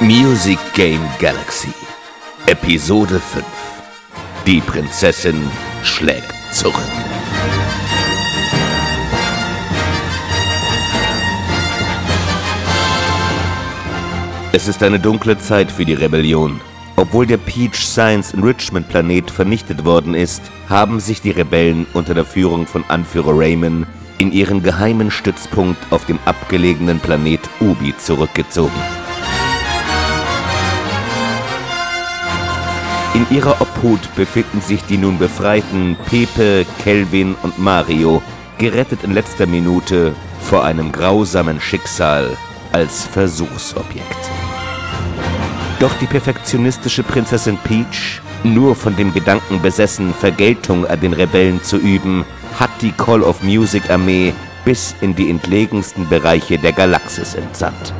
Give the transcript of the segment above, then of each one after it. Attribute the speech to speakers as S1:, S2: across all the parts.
S1: Music Game Galaxy Episode 5 Die Prinzessin schlägt zurück. Es ist eine dunkle Zeit für die Rebellion. Obwohl der Peach Science Enrichment Planet vernichtet worden ist, haben sich die Rebellen unter der Führung von Anführer Raymond in ihren geheimen Stützpunkt auf dem abgelegenen Planet Ubi zurückgezogen. In ihrer Obhut befinden sich die nun befreiten Pepe, Kelvin und Mario, gerettet in letzter Minute vor einem grausamen Schicksal als Versuchsobjekt. Doch die perfektionistische Prinzessin Peach, nur von dem Gedanken besessen, Vergeltung an den Rebellen zu üben, hat die Call of Music Armee bis in die entlegensten Bereiche der Galaxis entsandt.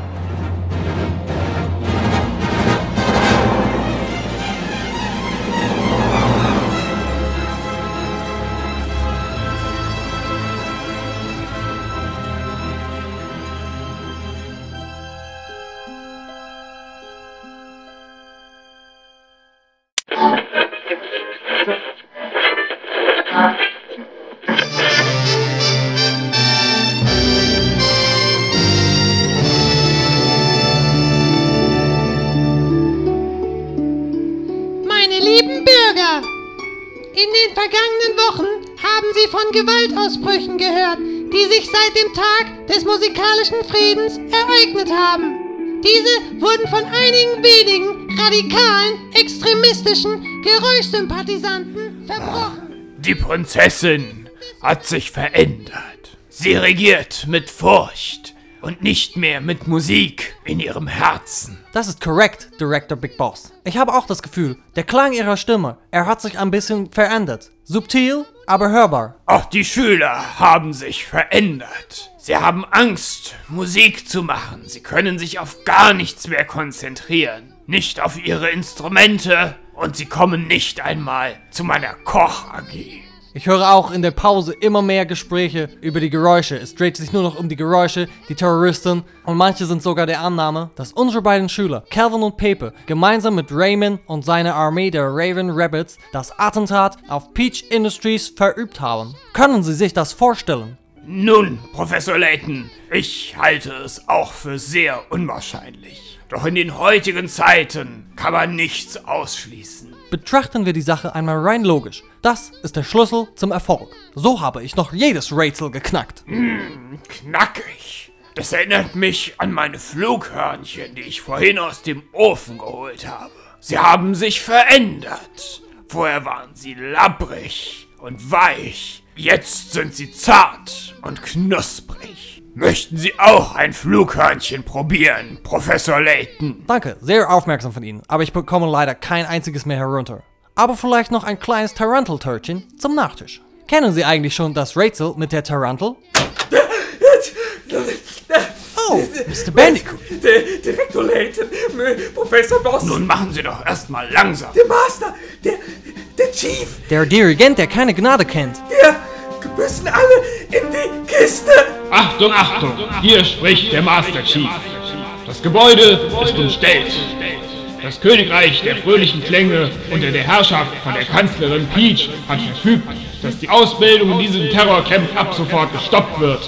S2: Friedens ereignet haben. Diese wurden von einigen wenigen radikalen, extremistischen Geräuschsympathisanten verbrochen.
S3: Die Prinzessin hat sich verändert. Sie regiert mit Furcht und nicht mehr mit Musik in ihrem Herzen.
S4: Das ist korrekt, Director Big Boss. Ich habe auch das Gefühl, der Klang ihrer Stimme, er hat sich ein bisschen verändert. Subtil, aber hörbar.
S3: Auch die Schüler haben sich verändert. Sie haben Angst, Musik zu machen. Sie können sich auf gar nichts mehr konzentrieren. Nicht auf ihre Instrumente und sie kommen nicht einmal zu meiner Koch-AG.
S4: Ich höre auch in der Pause immer mehr Gespräche über die Geräusche. Es dreht sich nur noch um die Geräusche, die Terroristen und manche sind sogar der Annahme, dass unsere beiden Schüler, Calvin und Pepe, gemeinsam mit Raymond und seiner Armee der Raven Rabbits das Attentat auf Peach Industries verübt haben. Können Sie sich das vorstellen?
S3: Nun, Professor Layton, ich halte es auch für sehr unwahrscheinlich. Doch in den heutigen Zeiten kann man nichts ausschließen.
S4: Betrachten wir die Sache einmal rein logisch. Das ist der Schlüssel zum Erfolg. So habe ich noch jedes Rätsel geknackt.
S3: Knackig. Das erinnert mich an meine Flughörnchen, die ich vorhin aus dem Ofen geholt habe. Sie haben sich verändert. Vorher waren sie labbrig und weich. Jetzt sind sie zart und knusprig. Möchten Sie auch ein Flughörnchen probieren, Professor Layton?
S4: Danke, sehr aufmerksam von Ihnen, aber ich bekomme leider kein einziges mehr herunter. Aber vielleicht noch ein kleines Tarantel-Törtchen zum Nachtisch. Kennen Sie eigentlich schon das Rätsel mit der Tarantel? Oh, Mr. Bandicoot.
S5: Der Direktor Layton, Professor Boss,
S3: Nun machen Sie doch erstmal langsam.
S5: der Master, der, der Chief,
S4: Der Dirigent, der keine Gnade kennt.
S5: wir müssen alle in die Kiste.
S6: Achtung, Achtung! Hier spricht der Master Chief. Das Gebäude ist umstellt. Das Königreich der fröhlichen Klänge unter der Herrschaft von der Kanzlerin Peach hat verfügt, dass die Ausbildung in diesem Terrorcamp ab sofort gestoppt wird.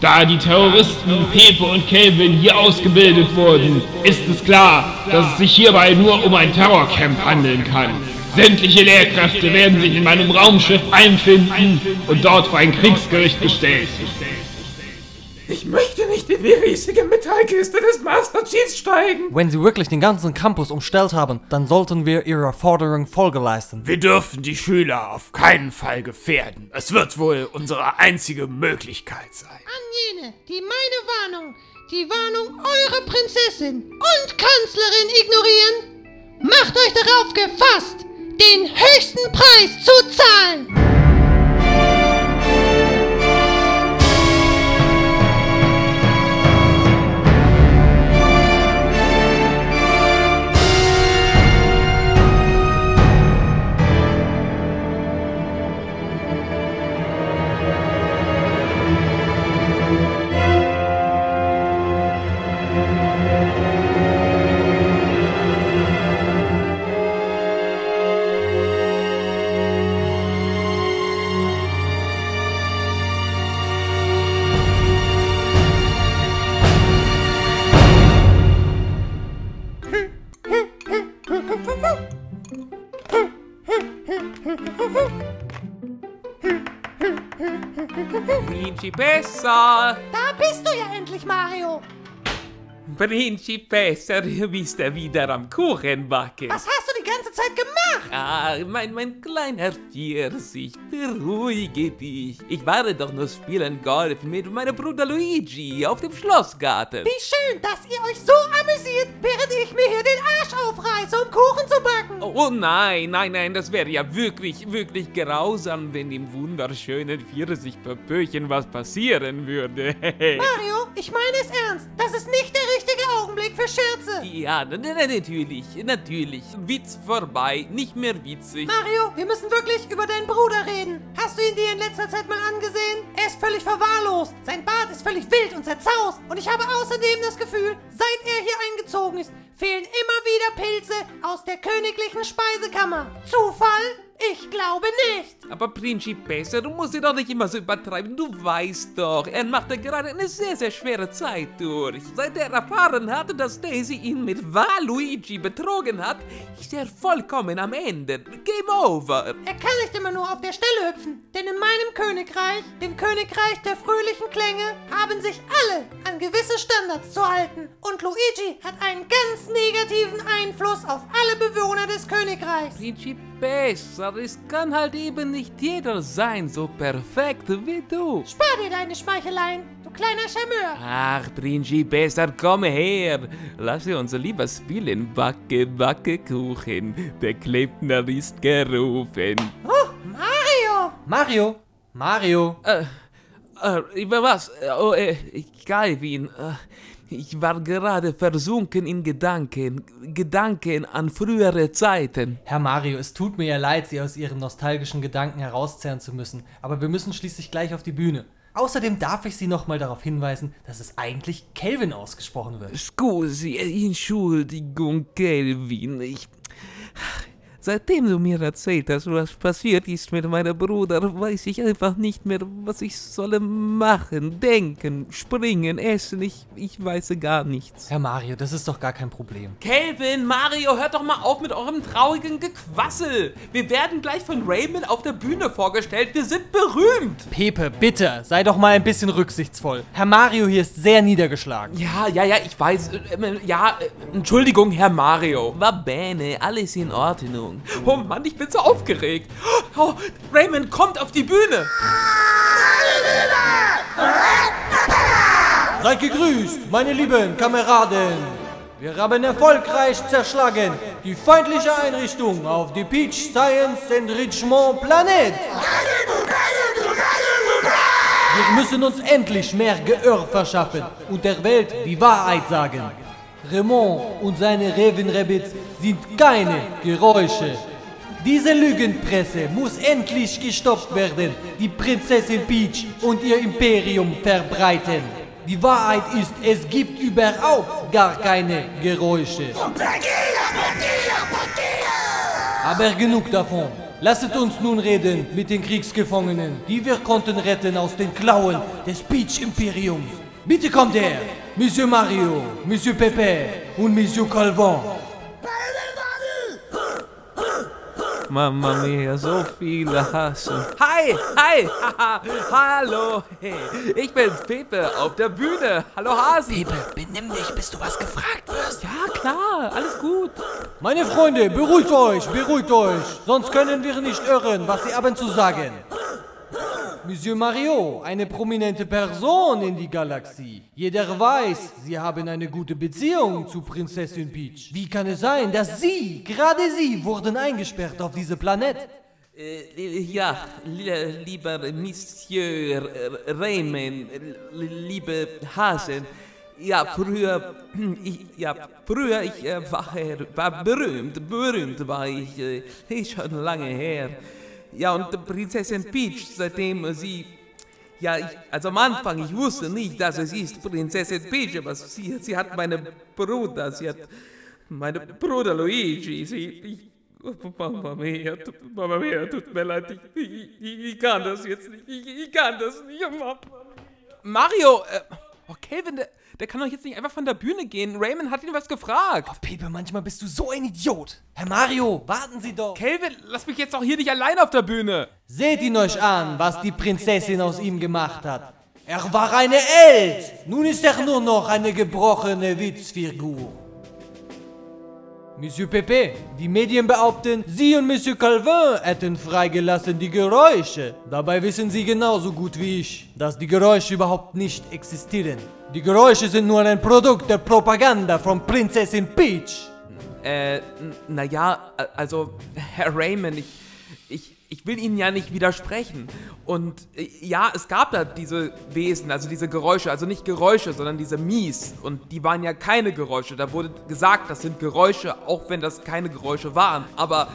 S6: Da die Terroristen Pepe und Kelvin hier ausgebildet wurden, ist es klar, dass es sich hierbei nur um ein Terrorcamp handeln kann. Sämtliche Lehrkräfte werden sich in meinem Raumschiff einfinden und dort vor ein Kriegsgericht gestellt.
S5: Ich möchte nicht in die riesige Metallkiste des Master Chiefs steigen.
S4: Wenn Sie wirklich den ganzen Campus umstellt haben, dann sollten wir Ihrer Forderung Folge leisten.
S3: Wir dürfen die Schüler auf keinen Fall gefährden. Es wird wohl unsere einzige Möglichkeit sein.
S2: An jene, die meine Warnung, die Warnung eurer Prinzessin und Kanzlerin ignorieren, macht euch darauf gefasst, den höchsten Preis zu zahlen.
S7: Principessa!
S2: Da bist du ja endlich, Mario.
S7: Principessa, du bist ja wieder am Kuchen backen.
S2: Was hast du die ganze Zeit gemacht?
S7: Ah, mein, mein kleiner Pfirsich, beruhige dich. Ich war doch nur spielen Golf mit meinem Bruder Luigi auf dem Schlossgarten.
S2: Wie schön, dass ihr euch so amüsiert, während ich mir hier den Arsch aufreiße, um Kuchen zu backen.
S7: Oh nein, nein, nein, das wäre ja wirklich, wirklich grausam, wenn dem wunderschönen Pfirsich-Pöpöchen was passieren würde.
S2: Mario, ich meine es ernst. Das ist nicht der richtige Augenblick für Scherze.
S7: ja, na, na, natürlich, natürlich. Witz vorbei, nicht mehr witzig.
S2: Mario, wir müssen wirklich über deinen Bruder reden. Hast du ihn dir in letzter Zeit mal angesehen? Er ist völlig verwahrlost. Sein Bart ist völlig wild und zerzaust. Und ich habe außerdem das Gefühl, seit er hier eingezogen ist, fehlen immer wieder Pilze aus der königlichen Speisekammer. Zufall? Ich glaube nicht.
S7: Aber Principessa, du musst dir doch nicht immer so übertreiben. Du weißt doch, er macht ja gerade eine sehr, sehr schwere Zeit durch. Seit er erfahren hatte, dass Daisy ihn mit Waluigi betrogen hat, ist er vollkommen am Ende. Game over.
S2: Er kann nicht immer nur auf der Stelle hüpfen, denn in meinem Königreich, dem Königreich der fröhlichen Klänge, haben sich alle an gewisse Standards zu halten. Und Luigi hat einen ganz negativen Einfluss auf alle Bewohner des Königreichs.
S7: Principessa, es kann halt eben nicht jeder sein, so perfekt wie du.
S2: Spar dir deine Schmeicheleien, du kleiner Charmeur.
S7: Ach, Principessa, komm her. Lass uns lieber spielen. Backe, backe Kuchen. Der Klempner ist gerufen.
S2: Oh, Mario!
S4: Mario, Mario.
S7: Äh, äh, über was? Äh, Oh, äh, Calvin, äh, ich war gerade versunken in Gedanken. Gedanken an frühere Zeiten.
S4: Herr Mario, es tut mir ja leid, Sie aus Ihren nostalgischen Gedanken herauszerren zu müssen, aber wir müssen schließlich gleich auf die Bühne. Außerdem darf ich Sie nochmal darauf hinweisen, dass es eigentlich Kelvin ausgesprochen wird.
S7: Scusi, Entschuldigung, Kelvin. Ich. Seitdem du mir erzählt hast, was passiert ist mit meinem Bruder, weiß ich einfach nicht mehr, was ich solle machen, denken, springen, essen. Ich, ich weiß gar nichts.
S4: Herr Mario, das ist doch gar kein Problem.
S7: Kelvin, Mario, hört doch mal auf mit eurem traurigen Gequassel. Wir werden gleich von Raymond auf der Bühne vorgestellt. Wir sind berühmt.
S4: Pepe, bitte, sei doch mal ein bisschen rücksichtsvoll. Herr Mario hier ist sehr niedergeschlagen.
S7: Ja, ja, ja, ich weiß. Äh, äh, ja, äh, Entschuldigung, Herr Mario. Va bene, alles in Ordnung. Oh Mann, ich bin so aufgeregt. Oh, Raymond kommt auf die Bühne.
S4: Seid gegrüßt, meine lieben Kameraden. Wir haben erfolgreich zerschlagen die feindliche Einrichtung auf die Peach Science Enrichment Planet. Wir müssen uns endlich mehr Gehör verschaffen und der Welt die Wahrheit sagen. Raymond und seine Raven-Rabbits sind keine Geräusche. Diese Lügenpresse muss endlich gestoppt werden, die Prinzessin Peach und ihr Imperium verbreiten. Die Wahrheit ist, es gibt überhaupt gar keine Geräusche. Aber genug davon. Lasset uns nun reden mit den Kriegsgefangenen, die wir konnten retten aus den Klauen des Peach Imperiums. Bitte kommt her, Monsieur Mario, Monsieur Pepe und Monsieur Calvin.
S7: Mama mia, so viele hassen. Hi, hi, haha, hallo. Hey, ich bin's, Pepe, auf der Bühne. Hallo Hasi.
S8: Pepe, benimm dich, bis du was gefragt wirst.
S7: Ja, klar, alles gut.
S4: Meine Freunde, beruhigt euch, beruhigt euch, sonst können wir nicht hören, was sie haben zu sagen. Monsieur Mario, eine prominente Person in die Galaxie. Jeder weiß, Sie haben eine gute Beziehung zu Prinzessin Peach. Wie kann es sein, dass Sie, gerade Sie, wurden eingesperrt auf diesem Planet?
S7: Äh, ja, li- lieber Monsieur Raymond, liebe Hasen. Ja, früher, ich, ja, früher, ich äh, war, war berühmt, berühmt war ich, äh, ist schon lange her. Ja, und Prinzessin Peach, seitdem sie, ja, ich, also am Anfang, ich wusste nicht, dass es ist Prinzessin Peach, aber sie, sie hat meine Bruder, sie hat, meine Bruder Luigi, sie, ich, Mama mia, tut, Mama mia, tut mir leid, ich, ich, ich, kann das jetzt nicht, ich, ich kann das nicht, Mama Mario, äh, oh, Kelvin, der, der kann doch jetzt nicht einfach von der Bühne gehen. Raymond hat ihn was gefragt.
S4: Pepe, manchmal bist du so ein Idiot. Herr Mario, warten Sie doch.
S7: Kelvin, lass mich jetzt doch hier nicht allein auf der Bühne.
S4: Seht ihn euch an, was die Prinzessin aus ihm gemacht hat. Er war eine Eld. Nun ist er nur noch eine gebrochene Witzfigur. Monsieur Pepe, die Medien behaupten, Sie und Monsieur Calvin hätten freigelassen die Geräusche. Dabei wissen Sie genauso gut wie ich, dass die Geräusche überhaupt nicht existieren. Die Geräusche sind nur ein Produkt der Propaganda von Prinzessin Peach.
S7: Äh, naja, also, Herr Raymond, ich, ich, will Ihnen ja nicht widersprechen. Und äh, ja, es gab da diese Wesen, also diese Geräusche, also nicht Geräusche, sondern diese Mies. Und die waren ja keine Geräusche. Da wurde gesagt, das sind Geräusche, auch wenn das keine Geräusche waren. Aber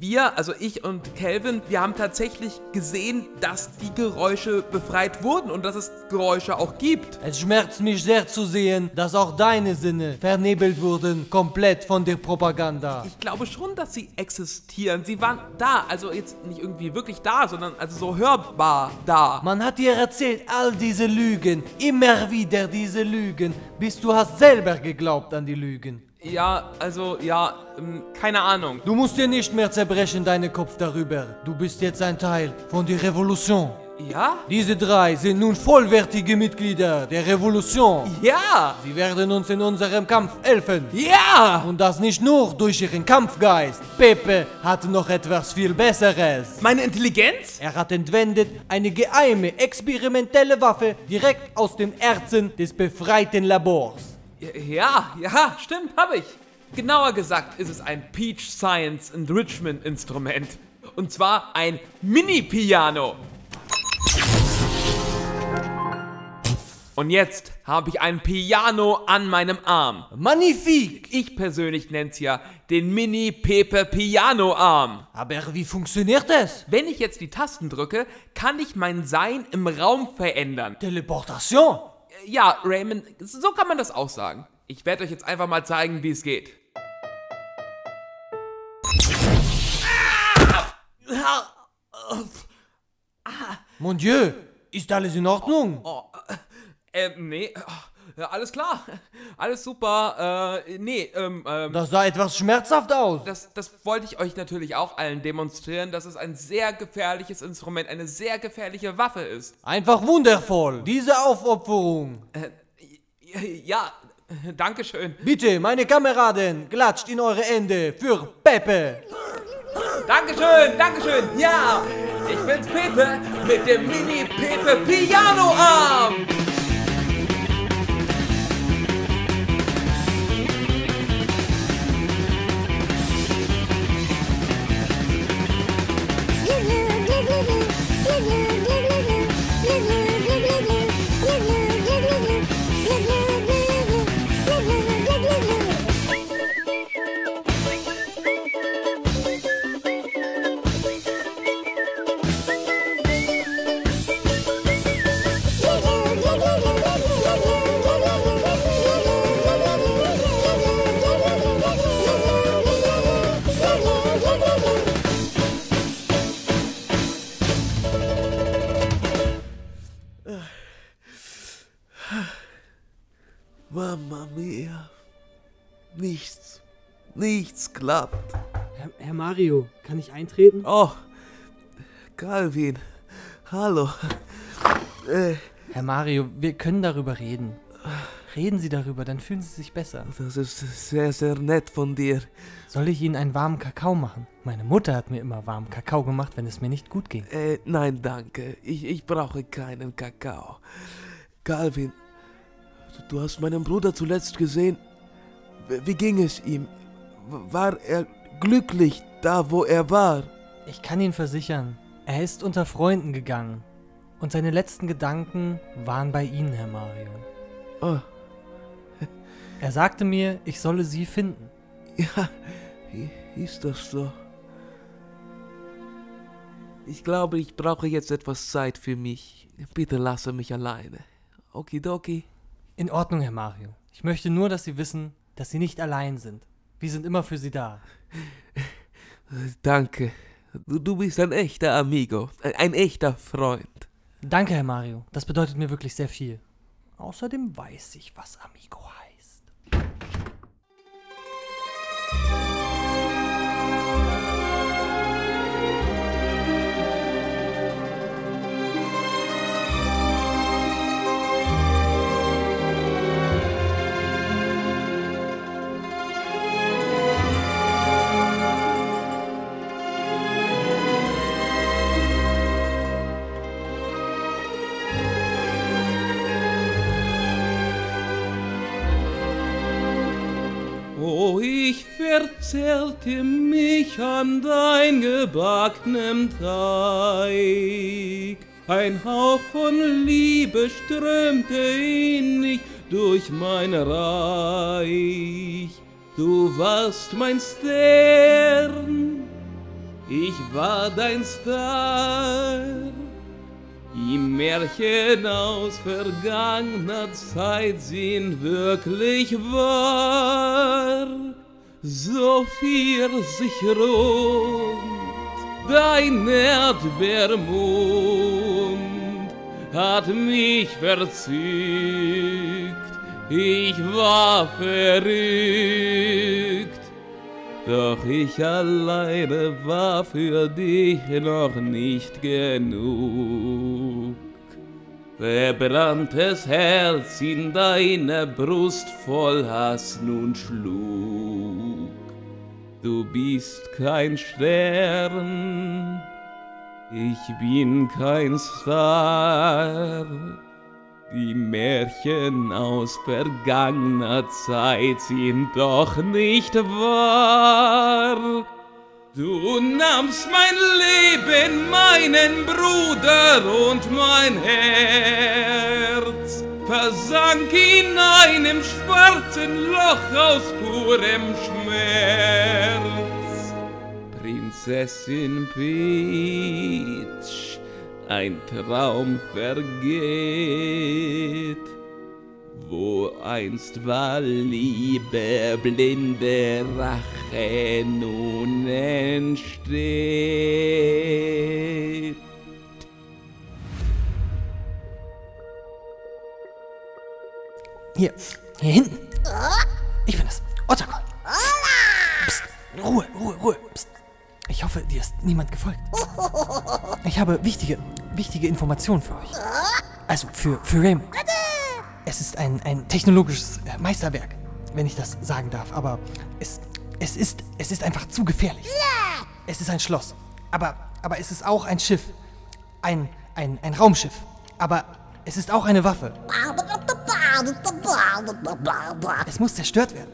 S7: wir, also ich und Calvin, wir haben tatsächlich gesehen, dass die Geräusche befreit wurden und dass es Geräusche auch gibt.
S4: Es schmerzt mich sehr zu sehen, dass auch deine Sinne vernebelt wurden, komplett von der Propaganda.
S7: Ich glaube schon, dass sie existieren. Sie waren da, also jetzt nicht irgendwie wirklich da, sondern also so hörbar da.
S4: Man hat dir erzählt, all diese Lügen, immer wieder diese Lügen, bis du hast selber geglaubt an die Lügen.
S7: Ja, also, ja, ähm, keine Ahnung.
S4: Du musst dir nicht mehr zerbrechen, deinen Kopf darüber. Du bist jetzt ein Teil von der Revolution.
S7: Ja?
S4: Diese drei sind nun vollwertige Mitglieder der Revolution.
S7: Ja!
S4: Sie werden uns in unserem Kampf helfen.
S7: Ja!
S4: Und das nicht nur durch ihren Kampfgeist. Pepe hat noch etwas viel Besseres.
S7: Meine Intelligenz?
S4: Er hat entwendet eine geheime, experimentelle Waffe direkt aus den Herzen des befreiten Labors.
S7: Ja, ja, stimmt, habe ich. Genauer gesagt ist es ein Peach Science Enrichment Instrument. Und zwar ein Mini-Piano. Und jetzt habe ich ein Piano an meinem Arm.
S4: Magnifique!
S7: Ich persönlich nenne es ja den Mini-Pepe-Piano-Arm.
S4: Aber wie funktioniert es?
S7: Wenn ich jetzt die Tasten drücke, kann ich mein Sein im Raum verändern.
S4: Teleportation?
S7: Ja, Raymond, so kann man das auch sagen. Ich werde euch jetzt einfach mal zeigen, wie es geht.
S4: Mon Dieu, ist alles in Ordnung?
S7: Oh, äh, nee, ja, alles klar, alles super. Äh, nee, ähm, ähm,
S4: Das sah etwas schmerzhaft aus.
S7: das, das wollte ich euch natürlich auch allen demonstrieren, dass es ein sehr gefährliches Instrument, eine sehr gefährliche Waffe ist.
S4: Einfach wundervoll, diese Aufopferung.
S7: Ja, Dankeschön.
S4: Bitte, meine Kameraden, klatscht in eure Hände für Pepe.
S7: Dankeschön, Dankeschön. Ja, ich bin's Pepe mit dem Mini-Pepe-Piano-Arm.
S9: Mama Nichts klappt.
S10: Herr, Herr Mario, kann ich eintreten?
S9: Oh, Calvin. Hallo. Äh,
S11: Herr Mario, wir können darüber reden. Reden Sie darüber, dann fühlen Sie sich besser.
S9: das ist sehr, sehr nett von dir.
S11: Soll ich Ihnen einen warmen Kakao machen? Meine Mutter hat mir immer warmen Kakao gemacht, wenn es mir nicht gut ging.
S9: Äh, nein, danke. Ich, ich brauche keinen Kakao. Calvin, du, du hast meinen Bruder zuletzt gesehen. Wie wie ging es ihm? War er glücklich da, wo er war?
S11: Ich kann Ihnen versichern, er ist unter Freunden gegangen. Und seine letzten Gedanken waren bei Ihnen, Herr Mario.
S9: Oh,
S11: Er sagte mir, ich solle Sie finden.
S9: ja, ist das so? Ich glaube, ich brauche jetzt etwas Zeit für mich. Bitte lasse mich alleine. Okidoki.
S11: In Ordnung, Herr Mario. Ich möchte nur, dass Sie wissen, dass Sie nicht allein sind. Wir sind immer für Sie da.
S9: Danke. Du, bist ein echter Amigo. Ein, ein echter Freund.
S11: Danke, Herr Mario. Das bedeutet mir wirklich sehr viel. Außerdem weiß ich, was Amigo heißt.
S7: Verzerrte mich an dein gebacknem Teig. Ein Hauch von Liebe strömte innig durch mein Reich. Du warst mein Stern, ich war dein Star. Die Märchen aus vergangener Zeit sind wirklich wahr. So sich rund dein Erdbeermund hat mich verzückt. Ich war verrückt. Doch ich alleine war für dich noch nicht genug. Verbranntes Herz in deiner Brust voll Hass nun schlug. Du bist kein Stern, ich bin kein Star. Die Märchen aus vergangener Zeit sind doch nicht wahr. Du nahmst mein Leben, meinen Bruder und mein Herz, versank in einem schwarzen Loch aus purem Schmerz. Prinzessin Peach, ein Traum vergeht. Wo einst war Liebe, blinde Rache nun entsteht.
S4: Hier, hier hinten. Ich bin es. Ottergol. Psst, Ruhe, Ruhe, Ruhe. Psst. Ich hoffe, dir ist niemand gefolgt. Ich habe wichtige, wichtige Informationen für euch. Also für, für Raymond. Es ist ein, ein technologisches äh, Meisterwerk, wenn ich das sagen darf. Aber es, es, ist, es ist einfach zu gefährlich. Es ist ein Schloss. Aber, aber es ist auch ein Schiff. Ein, ein, ein Raumschiff. Aber es ist auch eine Waffe. Es muss zerstört werden.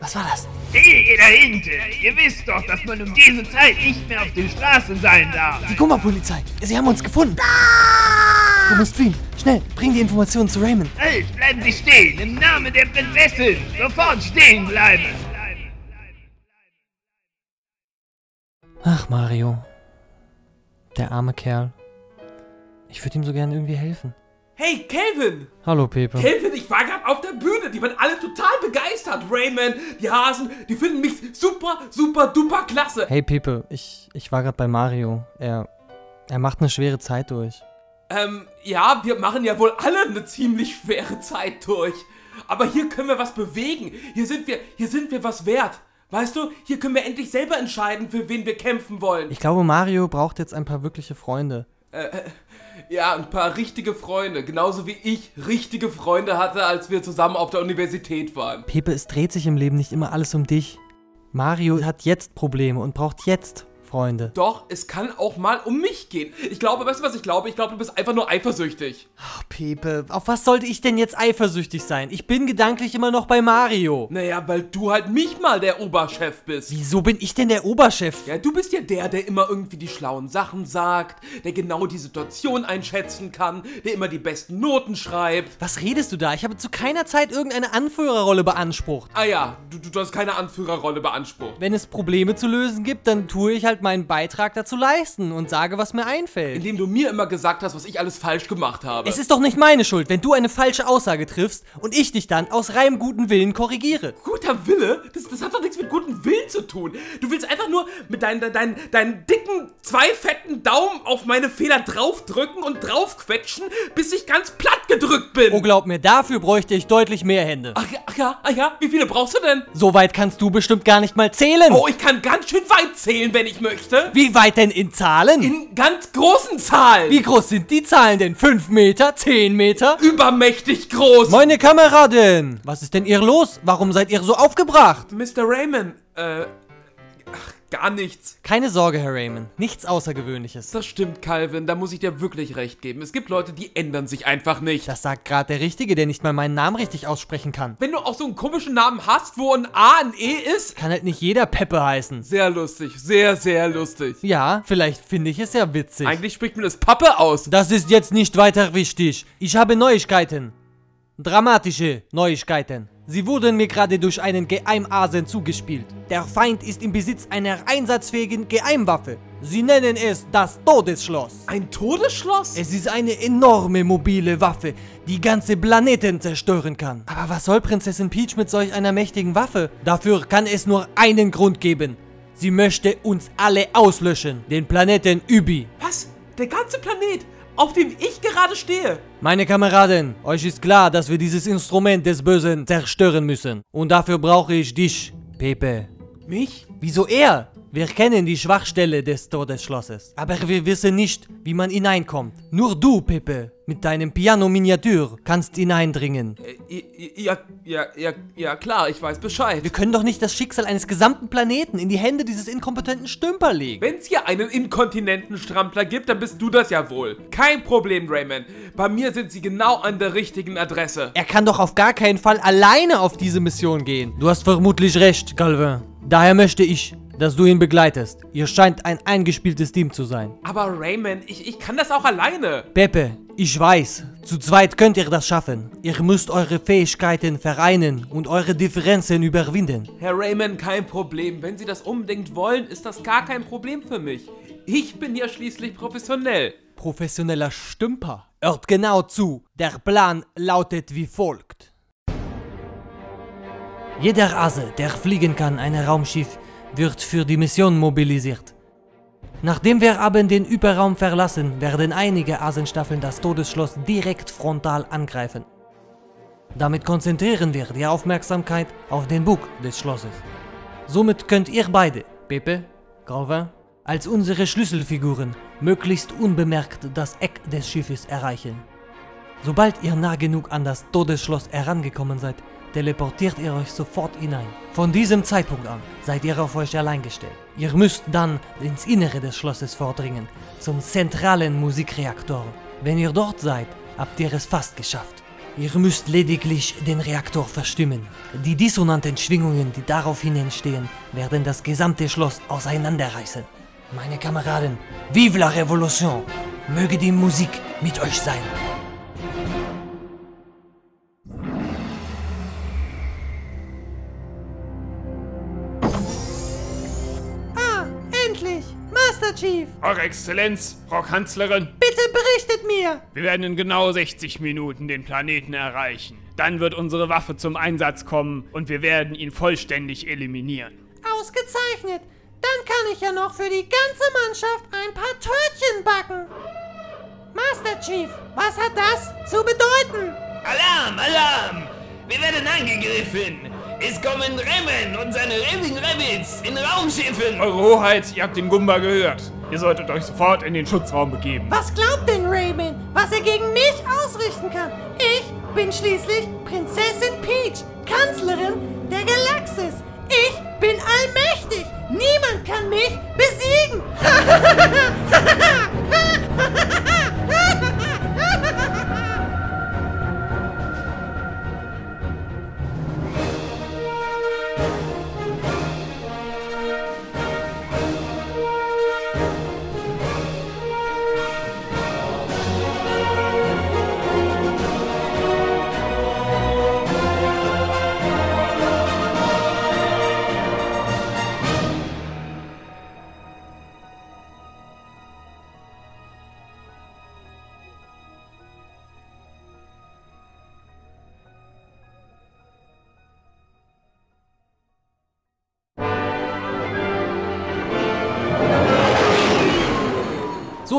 S4: Was war das?
S6: Hey, ihr da hinten! Ihr wisst doch, dass man um diese Zeit nicht mehr auf den Straßen sein darf.
S4: Die Kummerpolizei. Sie haben uns gefunden. Du musst fliehen. Schnell, bring die Informationen zu Raymond.
S6: Halt, bleiben Sie stehen! Im Namen der Prinzessin! Sofort stehen bleiben!
S4: Ach, Mario. Der arme Kerl. Ich würde ihm so gerne irgendwie helfen.
S12: Hey, Kelvin!
S4: Hallo, Pepe.
S12: Kelvin, ich war gerade auf der Bühne. Die waren alle total begeistert. Raymond, die Hasen, die finden mich super, super, duper klasse.
S4: Hey, Pepe. Ich, ich war gerade bei Mario. Er, er macht eine schwere Zeit durch.
S12: Ähm, ja, wir machen ja wohl alle eine ziemlich schwere Zeit durch. Aber hier können wir was bewegen. Hier sind wir, hier sind wir was wert. Weißt du, hier können wir endlich selber entscheiden, für wen wir kämpfen wollen.
S4: Ich glaube, Mario braucht jetzt ein paar wirkliche Freunde.
S12: Äh, äh, ja, ein paar richtige Freunde. Genauso wie ich richtige Freunde hatte, als wir zusammen auf der Universität waren.
S4: Pepe, es dreht sich im Leben nicht immer alles um dich. Mario hat jetzt Probleme und braucht jetzt Freunde.
S12: Doch, es kann auch mal um mich gehen. Ich glaube, weißt du, was ich glaube? Ich glaube, du bist einfach nur eifersüchtig.
S4: Ach, Pepe, auf was sollte ich denn jetzt eifersüchtig sein? Ich bin gedanklich immer noch bei Mario.
S12: Naja, weil du halt nicht mal der Oberchef bist.
S4: Wieso bin ich denn der Oberchef?
S12: Ja, du bist ja der, der immer irgendwie die schlauen Sachen sagt, der genau die Situation einschätzen kann, der immer die besten Noten schreibt.
S4: Was redest du da? Ich habe zu keiner Zeit irgendeine Anführerrolle beansprucht.
S12: Ah ja, du, du, du hast keine Anführerrolle beansprucht.
S4: Wenn es Probleme zu lösen gibt, dann tue ich halt meinen Beitrag dazu leisten und sage, was mir einfällt.
S12: Indem du mir immer gesagt hast, was ich alles falsch gemacht habe.
S4: Es ist doch nicht meine Schuld, wenn du eine falsche Aussage triffst und ich dich dann aus reinem guten Willen korrigiere.
S12: Guter Wille? Das, das hat doch nichts mit gutem Willen zu tun. Du willst einfach nur mit deinen, deinen, deinen dicken, zwei fetten Daumen auf meine Fehler draufdrücken und draufquetschen, bis ich ganz platt gedrückt bin.
S4: Oh, glaub mir, dafür bräuchte ich deutlich mehr Hände.
S12: Ach ja, ach ja, ach ja, wie viele brauchst du denn?
S4: So weit kannst du bestimmt gar nicht mal zählen.
S12: Oh, ich kann ganz schön weit zählen, wenn ich möchte.
S4: Wie weit denn in Zahlen?
S12: In ganz großen Zahlen.
S4: Wie groß sind die Zahlen denn? 5 Meter? 10 Meter?
S12: Übermächtig groß.
S4: Meine Kameraden! Was ist denn ihr los? Warum seid ihr so aufgebracht?
S12: Mr. Raymond, äh,
S7: gar nichts.
S13: Keine Sorge, Herr Raymond. Nichts Außergewöhnliches.
S7: Das stimmt, Calvin, da muss ich dir wirklich recht geben. Es gibt Leute, die ändern sich einfach nicht.
S13: Das sagt gerade der Richtige, der nicht mal meinen Namen richtig aussprechen kann.
S7: Wenn du auch so einen komischen Namen hast, wo ein A ein E ist.
S13: Kann halt nicht jeder Peppe heißen.
S7: Sehr lustig, sehr, sehr lustig.
S13: Ja, vielleicht finde ich es ja witzig.
S7: Eigentlich spricht man das Pappe aus.
S4: Das ist jetzt nicht weiter wichtig. Ich habe Neuigkeiten. Dramatische Neuigkeiten. Sie wurden mir gerade durch einen Geheimasen zugespielt. Der Feind ist im Besitz einer einsatzfähigen Geheimwaffe. Sie nennen es das Todesschloss.
S7: Ein Todesschloss?
S4: Es ist eine enorme mobile Waffe, die ganze Planeten zerstören kann.
S13: Aber was soll Prinzessin Peach mit solch einer mächtigen Waffe?
S4: Dafür kann es nur einen Grund geben. Sie möchte uns alle auslöschen. Den Planeten Übi.
S7: Was? Der ganze Planet, auf dem ich gerade stehe.
S4: Meine Kameraden, euch ist klar, dass wir dieses Instrument des Bösen zerstören müssen. Und dafür brauche ich dich, Pepe.
S7: Mich?
S4: Wieso er? Wir kennen die Schwachstelle des Todesschlosses. Aber wir wissen nicht, wie man hineinkommt. Nur du, Pepe, mit deinem Piano-Miniatur kannst hineindringen.
S7: Äh, ja, ja, ja, ja, klar, ich weiß Bescheid.
S13: Wir können doch nicht das Schicksal eines gesamten Planeten in die Hände dieses inkompetenten Stümper legen.
S7: Wenn es hier einen inkontinenten Strampler gibt, dann bist du das ja wohl. Kein Problem, Raymond. Bei mir sind sie genau an der richtigen Adresse.
S13: Er kann doch auf gar keinen Fall alleine auf diese Mission gehen.
S4: Du hast vermutlich recht, Calvin. Daher möchte ich, dass du ihn begleitest. Ihr scheint ein eingespieltes Team zu sein.
S7: Aber Raymond, ich, ich kann das auch alleine.
S4: Pepe, ich weiß, zu zweit könnt ihr das schaffen. Ihr müsst eure Fähigkeiten vereinen und eure Differenzen überwinden.
S7: Herr Raymond, kein Problem. Wenn Sie das unbedingt wollen, ist das gar kein Problem für mich. Ich bin ja schließlich professionell.
S13: Professioneller Stümper.
S4: Hört genau zu. Der Plan lautet wie folgt. Jeder Ase, der fliegen kann, ein Raumschiff, wird für die Mission mobilisiert. Nachdem wir aber den Überraum verlassen, werden einige Asenstaffeln das Todesschloss direkt frontal angreifen. Damit konzentrieren wir die Aufmerksamkeit auf den Bug des Schlosses. Somit könnt ihr beide, Pepe, Calvin, als unsere Schlüsselfiguren möglichst unbemerkt das Eck des Schiffes erreichen. Sobald ihr nah genug an das Todesschloss herangekommen seid, teleportiert ihr euch sofort hinein. Von diesem Zeitpunkt an seid ihr auf euch allein gestellt. Ihr müsst dann ins Innere des Schlosses vordringen, zum zentralen Musikreaktor. Wenn ihr dort seid, habt ihr es fast geschafft. Ihr müsst lediglich den Reaktor verstimmen. Die dissonanten Schwingungen, die daraufhin entstehen, werden das gesamte Schloss auseinanderreißen. Meine Kameraden, vive la Revolution! Möge die Musik mit euch sein!
S3: Eure Exzellenz, Frau Kanzlerin,
S2: Bitte berichtet mir!
S3: wir werden in genau 60 Minuten den Planeten erreichen. Dann wird unsere Waffe zum Einsatz kommen und wir werden ihn vollständig eliminieren.
S2: Ausgezeichnet! Dann kann ich ja noch für die ganze Mannschaft ein paar Törtchen backen. Master Chief, was hat das zu bedeuten?
S6: Alarm, Alarm! Wir werden angegriffen! Es kommen Remmen und seine Raving Rabbits in Raumschiffen!
S3: Eure Hoheit, ihr habt den Gumba gehört. Ihr solltet euch sofort in den Schutzraum begeben.
S2: Was glaubt denn Raymond, was er gegen mich ausrichten kann? Ich bin schließlich Prinzessin Peach, Kanzlerin der Galaxis. Ich bin allmächtig. Niemand kann mich besiegen.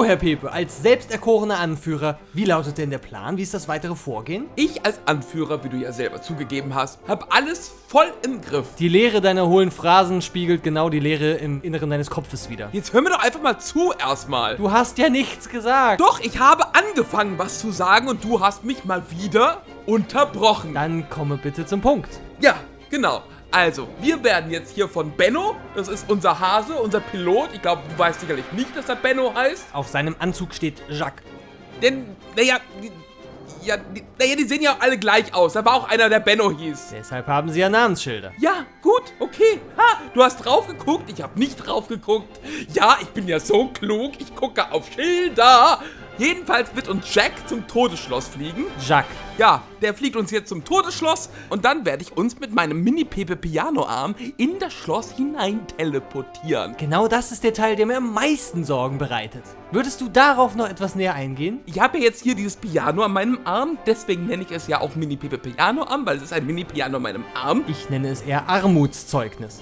S13: Herr Pepe, als selbsterkorener Anführer, wie lautet denn der Plan? Wie ist das weitere Vorgehen?
S7: Ich als Anführer, wie du ja selber zugegeben hast, hab alles voll im Griff.
S13: Die Leere deiner hohlen Phrasen spiegelt genau die Leere im Inneren deines Kopfes wieder.
S7: Jetzt hör mir doch einfach mal zu erstmal.
S13: Du hast ja nichts gesagt.
S7: Doch, ich habe angefangen, was zu sagen und du hast mich mal wieder unterbrochen.
S13: Dann komme bitte zum Punkt.
S7: Ja, genau. Also, wir werden jetzt hier von Benno, das ist unser Hase, unser Pilot. Ich glaube, du weißt sicherlich nicht, dass er Benno heißt.
S4: Auf seinem Anzug steht Jacques.
S7: Denn, naja, die, ja, die, naja, die sehen ja alle gleich aus. Da war auch einer, der Benno hieß.
S4: Deshalb haben sie ja Namensschilder.
S7: Ja, gut, okay. Ha, du hast drauf geguckt, ich habe nicht drauf geguckt. Ja, ich bin ja so klug, ich gucke auf Schilder. Jedenfalls wird uns Jack zum Todesschloss fliegen.
S4: Jacques.
S7: Ja, der fliegt uns jetzt zum Todesschloss und dann werde ich uns mit meinem Mini-Pepe-Piano-Arm in das Schloss hinein teleportieren.
S4: Genau das ist der Teil, der mir am meisten Sorgen bereitet. Würdest du darauf noch etwas näher eingehen?
S7: Ich habe ja jetzt hier dieses Piano an meinem Arm, deswegen nenne ich es ja auch Mini-Pepe-Piano-Arm, weil es ist ein Mini-Piano an meinem Arm.
S4: Ich nenne es eher Armutszeugnis.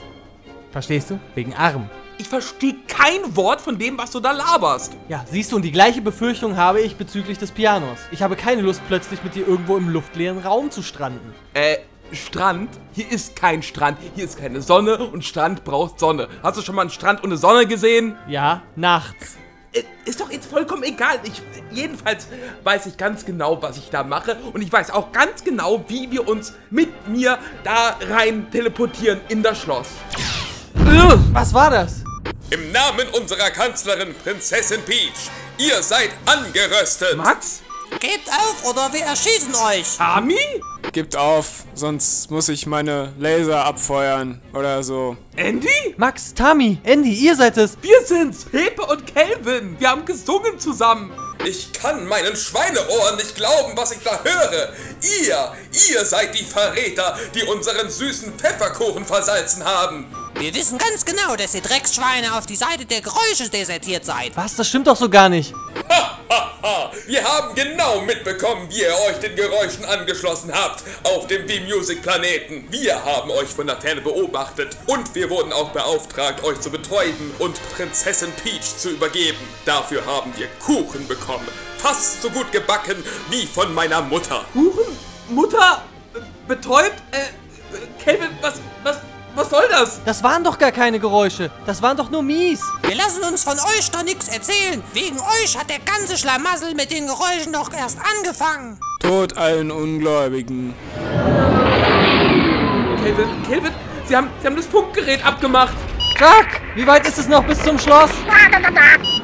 S4: Verstehst du? Wegen Arm.
S7: Ich verstehe kein Wort von dem, was du da laberst.
S4: Ja, siehst du, und die gleiche Befürchtung habe ich bezüglich des Pianos. Ich habe keine Lust, plötzlich mit dir irgendwo im luftleeren Raum zu stranden.
S7: Äh, Strand? Hier ist kein Strand. Hier ist keine Sonne und Strand braucht Sonne. Hast du schon mal einen Strand ohne Sonne gesehen?
S4: Ja, nachts.
S7: Äh, Ist doch jetzt vollkommen egal. Ich, jedenfalls weiß ich ganz genau, was ich da mache. Und ich weiß auch ganz genau, wie wir uns mit mir da rein teleportieren in das Schloss.
S4: Was war das?
S14: Im Namen unserer Kanzlerin Prinzessin Peach, ihr seid angeröstet.
S7: Max?
S2: Gebt auf oder wir erschießen euch.
S7: Ami?
S15: Gibt auf, sonst muss ich meine Laser abfeuern oder so.
S7: Andy?
S4: Max, Tami, Andy, ihr seid es.
S7: Wir sind's, Pepe und Calvin. Wir haben gesungen zusammen.
S14: Ich kann meinen Schweineohren nicht glauben, was ich da höre. Ihr, ihr seid die Verräter, die unseren süßen Pfefferkuchen versalzen haben.
S2: Wir wissen ganz genau, dass ihr Drecksschweine auf die Seite der Geräusche desertiert seid.
S4: Was? Das stimmt doch so gar nicht.
S14: Hahaha, wir haben genau mitbekommen, wie ihr euch den Geräuschen angeschlossen habt auf dem V-Music-Planeten. Wir haben euch von der Ferne beobachtet und wir wurden auch beauftragt, euch zu betäuben und Prinzessin Peach zu übergeben. Dafür haben wir Kuchen bekommen. Fast so gut gebacken wie von meiner Mutter.
S7: Kuchen? Mutter? Äh, Betäubt? Äh, äh, Calvin, was, was, was soll das?
S4: Das waren doch gar keine Geräusche. Das waren doch nur Mies.
S2: Wir lassen uns von euch doch nichts erzählen. Wegen euch hat der ganze Schlamassel mit den Geräuschen doch erst angefangen.
S15: Tod allen Ungläubigen.
S7: Calvin, Calvin, Sie haben, Sie haben das Funkgerät abgemacht.
S4: Jacques, wie weit ist es noch bis zum Schloss?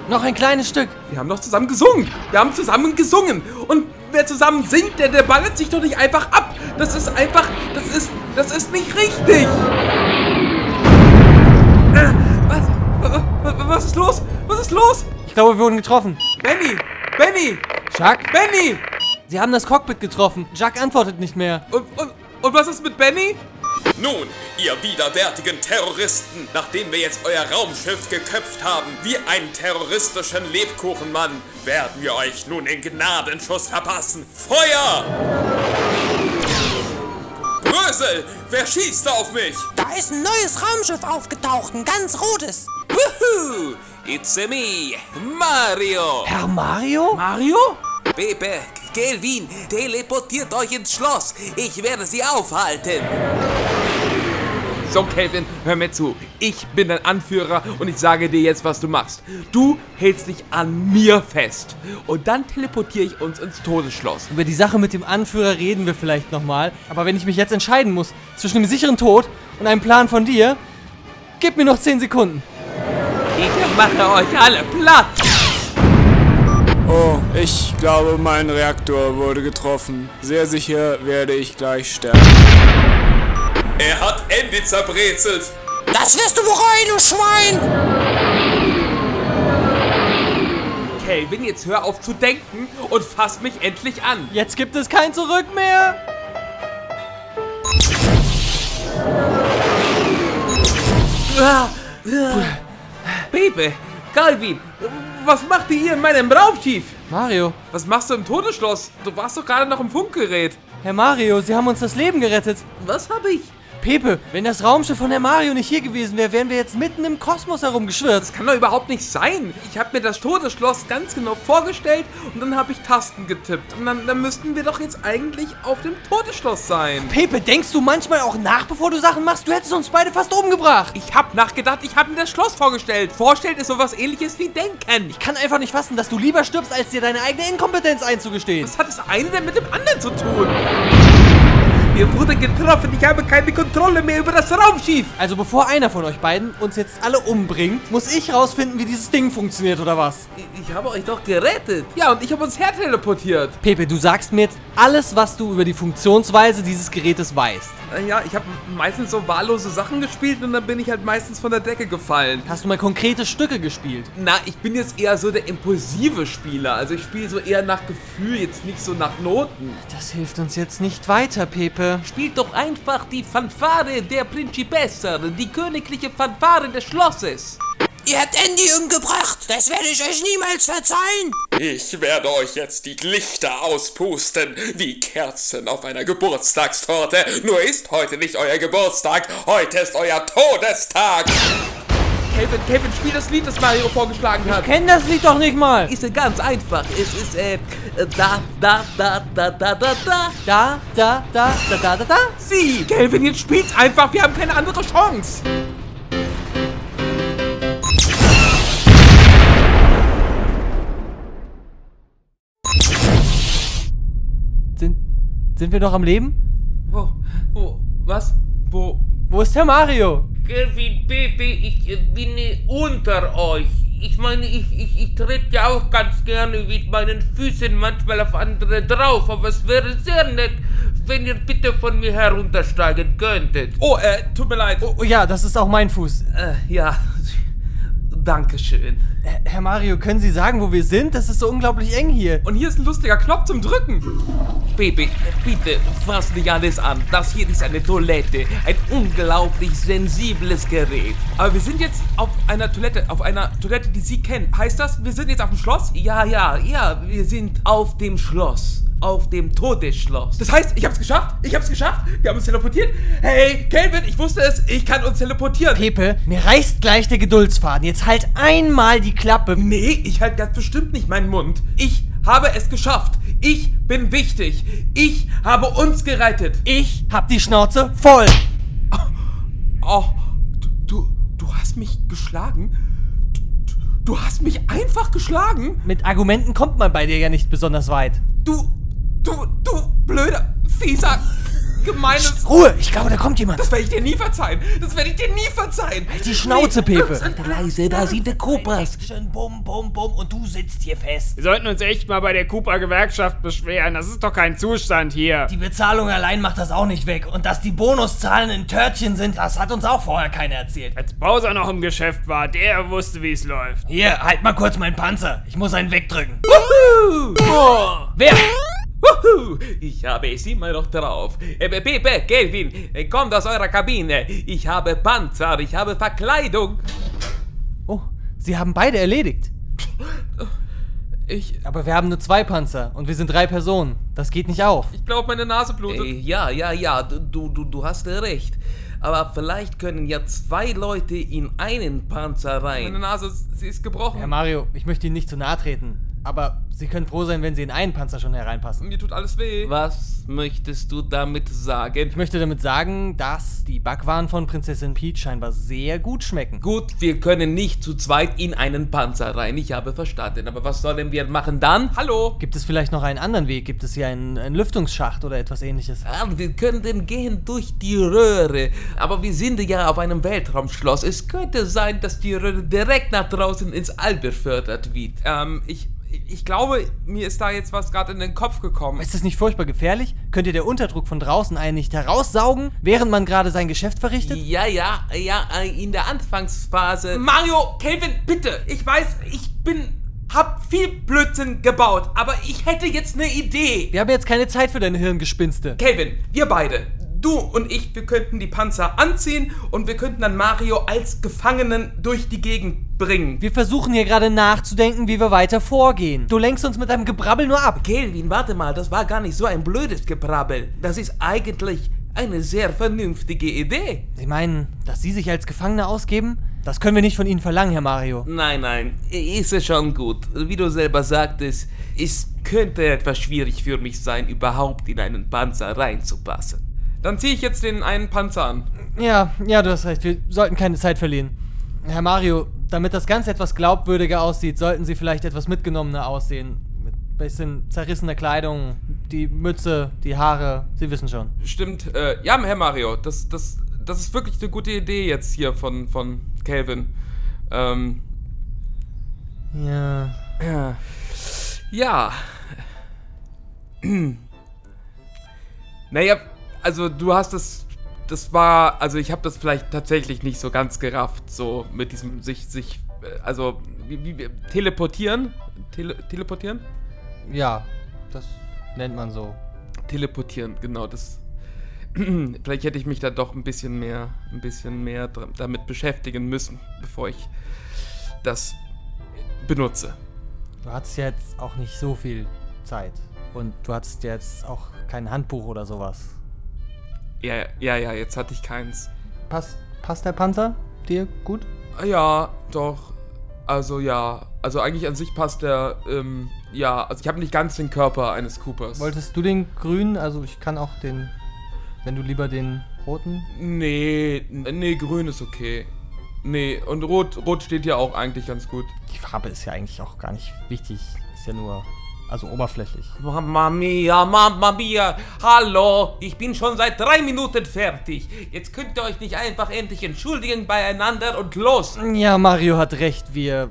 S4: Noch ein kleines Stück.
S7: Wir haben doch zusammen gesungen. Wir haben zusammen gesungen. Und wer zusammen singt, der, der ballert sich doch nicht einfach ab. Das ist einfach, das ist, das ist nicht richtig. Äh, was, wa- wa- was ist los? Was ist los?
S4: Ich glaube, wir wurden getroffen.
S7: Benny, Benny,
S4: Jacques?
S7: Benny.
S4: Sie haben das Cockpit getroffen. Jacques antwortet nicht mehr.
S7: Und, und, und was ist mit Benny?
S14: Nun, ihr widerwärtigen Terroristen, nachdem wir jetzt euer Raumschiff geköpft haben, wie einen terroristischen Lebkuchenmann, werden wir euch nun den Gnadenschuss verpassen. Feuer! Brösel, wer schießt da auf mich?
S2: Da ist ein neues Raumschiff aufgetaucht, ein ganz rotes.
S16: Woohoo! It's a me, Mario!
S4: Herr Mario?
S7: Mario?
S16: Pepe, Kelvin, teleportiert euch ins Schloss. Ich werde sie aufhalten.
S7: So, Calvin, hör mir zu. Ich bin dein Anführer und ich sage dir jetzt, was du machst. Du hältst dich an mir fest. Und dann teleportiere ich uns ins Todesschloss.
S4: Über die Sache mit dem Anführer reden wir vielleicht nochmal. Aber wenn ich mich jetzt entscheiden muss zwischen dem sicheren Tod und einem Plan von dir, gib mir noch 10 Sekunden.
S7: Ich mache euch alle platt.
S15: Oh, ich glaube, mein Reaktor wurde getroffen. Sehr sicher werde ich gleich sterben.
S14: Er hat Andy zerbrezelt.
S2: Das wirst du bereuen, du Schwein!
S7: Calvin, jetzt hör auf zu denken und fass mich endlich an.
S4: Jetzt gibt es kein Zurück mehr.
S7: Ah. Pepe, Calvin, was macht ihr hier in meinem Raumschiff?
S4: Mario.
S7: Was machst du im Todesschloss? Du warst doch gerade noch im Funkgerät.
S4: Herr Mario, Sie haben uns das Leben gerettet.
S7: Was habe ich?
S4: Pepe, wenn das Raumschiff von Herr Mario nicht hier gewesen wäre, wären wir jetzt mitten im Kosmos herumgeschwirrt.
S7: Das kann doch überhaupt nicht sein. Ich habe mir das Todesschloss ganz genau vorgestellt und dann habe ich Tasten getippt. Und dann, dann müssten wir doch jetzt eigentlich auf dem Todesschloss sein.
S4: Pepe, denkst du manchmal auch nach, bevor du Sachen machst? Du hättest uns beide fast umgebracht.
S7: Ich habe nachgedacht, ich habe mir das Schloss vorgestellt. Vorstellen ist sowas ähnliches wie denken.
S4: Ich kann einfach nicht fassen, dass du lieber stirbst, als dir deine eigene Inkompetenz einzugestehen.
S7: Was hat das eine denn mit dem anderen zu tun? Mir wurde getroffen, ich habe keine Kontrolle mehr über das Raumschiff.
S4: Also bevor einer von euch beiden uns jetzt alle umbringt, muss ich rausfinden, wie dieses Ding funktioniert oder was?
S7: Ich, ich habe euch doch gerettet. Ja, und ich habe uns herteleportiert.
S4: Pepe, du sagst mir jetzt alles, was du über die Funktionsweise dieses Gerätes weißt.
S7: Ja, ich habe meistens so wahllose Sachen gespielt und dann bin ich halt meistens von der Decke gefallen.
S4: Hast du mal konkrete Stücke gespielt?
S7: Na, ich bin jetzt eher so der impulsive Spieler. Also ich spiele so eher nach Gefühl, jetzt nicht so nach Noten.
S4: Das hilft uns jetzt nicht weiter, Pepe.
S7: Spielt doch einfach die Fanfare der Principessa, die königliche Fanfare des Schlosses.
S8: Ihr habt Andy umgebracht. Das werde ich euch niemals verzeihen.
S14: Ich werde euch jetzt die Lichter auspusten, wie Kerzen auf einer Geburtstagstorte. Nur ist heute nicht euer Geburtstag, heute ist euer Todestag.
S7: Kevin, Kevin, spiel das Lied, das Mario vorgeschlagen hat.
S4: Ich kenn das Lied doch nicht mal.
S7: Ist ja ganz einfach. Es ist, äh, da, da, da, da, da, da, da.
S4: Da, da, da, da, da, da, da.
S7: Sie, Kelvin, jetzt spiel's einfach. Wir haben keine andere Chance.
S4: Sind, sind wir noch am Leben?
S7: Wo, wo, was? Wo?
S4: Wo ist Herr Mario?
S17: Kelvin, Pepe, ich äh, bin unter euch. Ich meine, ich, ich, ich trete ja auch ganz gerne mit meinen Füßen manchmal auf andere drauf, aber es wäre sehr nett, wenn ihr bitte von mir heruntersteigen könntet.
S7: Oh, äh, tut mir leid.
S4: Oh, oh ja, das ist auch mein Fuß.
S7: Äh, ja. Dankeschön.
S4: Herr- Herr Mario, können Sie sagen, wo wir sind? Das ist so unglaublich eng hier.
S7: Und hier ist ein lustiger Knopf zum Drücken.
S17: Pepe, bitte, fass nicht alles an. Das hier ist eine Toilette. Ein unglaublich sensibles Gerät.
S7: Aber wir sind jetzt auf einer Toilette, auf einer Toilette, die Sie kennen. Heißt das, wir sind jetzt auf dem Schloss?
S17: Ja, ja, ja, wir sind auf dem Schloss. Auf dem Todesschloss.
S7: Das heißt, ich hab's geschafft. Ich hab's geschafft. Wir haben uns teleportiert. Hey, Kelvin, ich wusste es. Ich kann uns teleportieren.
S4: Pepe, mir reißt gleich der Geduldsfaden. Jetzt halt einmal die Klappe.
S7: Nee, ich halte ganz bestimmt nicht meinen Mund. Ich habe es geschafft. Ich bin wichtig. Ich habe uns gerettet.
S4: Ich hab die Schnauze voll.
S7: Oh, du, du, du hast mich geschlagen? Du hast mich einfach geschlagen?
S4: Mit Argumenten kommt man bei dir ja nicht besonders weit.
S7: Du, du, du blöder, fieser, gemeines...
S4: Ruhe, ich glaube, da kommt jemand.
S7: Das werde ich dir nie verzeihen. Das werde ich dir nie verzeihen.
S4: Halt die Schnauze, Pepe.
S7: Leise, da sind die Koopas.
S18: Bum, bum, bum und du sitzt hier fest.
S6: Wir sollten uns echt mal bei der Cooper-Gewerkschaft beschweren. Das ist doch kein Zustand hier.
S18: Die Bezahlung allein macht das auch nicht weg. Und dass die Bonuszahlen in Törtchen sind, das hat uns auch vorher keiner erzählt.
S6: Als Bowser noch im Geschäft war, der wusste, wie es läuft.
S18: Hier, halt mal kurz meinen Panzer. Ich muss einen wegdrücken.
S7: Wuhu!
S6: Oh.
S18: Wer?
S7: Wuhu! Ich habe es immer noch drauf. Äh, Pepe, Kelvin, äh, kommt aus eurer Kabine. Ich habe Panzer, ich habe Verkleidung.
S4: Oh, Sie haben beide erledigt.
S7: Ich,
S4: Aber wir haben nur zwei Panzer und wir sind drei Personen. Das geht nicht auf.
S7: ich glaube, meine Nase blutet.
S17: Äh, ja, ja, ja, du, du, du hast recht. Aber vielleicht können ja zwei Leute in einen Panzer
S7: Meine
S17: rein.
S7: Nase, sie ist gebrochen.
S4: Herr Mario, ich möchte Ihnen nicht zu nahe treten. Aber Sie können froh sein, wenn Sie in einen Panzer schon hereinpassen.
S7: Mir tut alles weh.
S17: Was möchtest du damit sagen?
S4: Ich möchte damit sagen, dass die Backwaren von Prinzessin Peach scheinbar sehr gut schmecken.
S17: Gut, wir können nicht zu zweit in einen Panzer rein. Ich habe verstanden. Aber was sollen wir machen dann?
S7: Hallo?
S4: Gibt es vielleicht noch einen anderen Weg? Gibt es hier einen, einen Lüftungsschacht oder etwas ähnliches?
S17: Ah, wir könnten gehen durch die Röhre. Aber wir sind ja auf einem Weltraumschloss. Es könnte sein, dass die Röhre direkt nach draußen ins All befördert wird.
S7: Ähm, ich, ich glaube, mir ist da jetzt was gerade in den Kopf gekommen.
S4: Ist das nicht furchtbar gefährlich? Könnte der Unterdruck von draußen einen nicht heraussaugen, während man gerade sein Geschäft verrichtet?
S17: Ja, ja, ja, äh, in der Anfangsphase.
S7: Mario, Kelvin, bitte. Ich weiß, ich bin, hab viel Blödsinn gebaut, aber ich hätte jetzt eine Idee.
S4: Wir haben jetzt keine Zeit für deine Hirngespinste.
S7: Kelvin, wir beide, du und ich, wir könnten die Panzer anziehen und wir könnten dann Mario als Gefangenen durch die Gegend bringen.
S4: Wir versuchen hier gerade nachzudenken, wie wir weiter vorgehen. Du lenkst uns mit deinem Gebrabbel nur ab.
S17: Kelvin, warte mal, das war gar nicht so ein blödes Gebrabbel. Das ist eigentlich eine sehr vernünftige Idee.
S4: Sie meinen, dass Sie sich als Gefangene ausgeben? Das können wir nicht von Ihnen verlangen, Herr Mario.
S17: Nein, nein, ist es schon gut. Wie du selber sagtest, es könnte etwas schwierig für mich sein, überhaupt in einen Panzer reinzupassen.
S7: Dann ziehe ich jetzt den einen Panzer an.
S4: Ja, ja, du hast recht. Wir sollten keine Zeit verlieren. Herr Mario, damit das Ganze etwas glaubwürdiger aussieht, sollten Sie vielleicht etwas mitgenommener aussehen. Mit bisschen zerrissene Kleidung, die Mütze, die Haare, Sie wissen schon.
S7: Stimmt, äh, ja, Herr Mario, das, das, das ist wirklich eine gute Idee jetzt hier von, von Calvin. Ähm,
S4: Ja.
S7: ja. Ja. naja, also du hast das, das war, also ich habe das vielleicht tatsächlich nicht so ganz gerafft, so mit diesem sich, sich, äh, also wie, wie, teleportieren, Tele, teleportieren,
S4: Ja, das nennt man so.
S7: teleportieren, genau das. vielleicht hätte ich mich da doch ein bisschen mehr, ein bisschen mehr damit beschäftigen müssen, bevor ich das benutze.
S4: Du hattest jetzt auch nicht so viel Zeit. Und du hattest jetzt auch kein Handbuch oder sowas.
S7: Ja, ja, ja, jetzt hatte ich keins.
S4: Passt, passt der Panzer dir gut?
S7: Ja, doch. Also ja, also eigentlich an sich passt der, ähm, ja, also ich habe nicht ganz den Körper eines Coopers.
S4: Wolltest du den grünen? Also ich kann auch den, wenn du lieber den roten.
S7: Nee, nee, grün ist okay. Nee, und rot, rot steht ja auch eigentlich ganz gut.
S4: Die Farbe ist ja eigentlich auch gar nicht wichtig. Ist ja nur, also oberflächlich.
S19: Mamma mia, Mamma mia, hallo, ich bin schon seit drei Minuten fertig. Jetzt könnt ihr euch nicht einfach endlich entschuldigen beieinander und los.
S4: Ja, Mario hat recht. Wir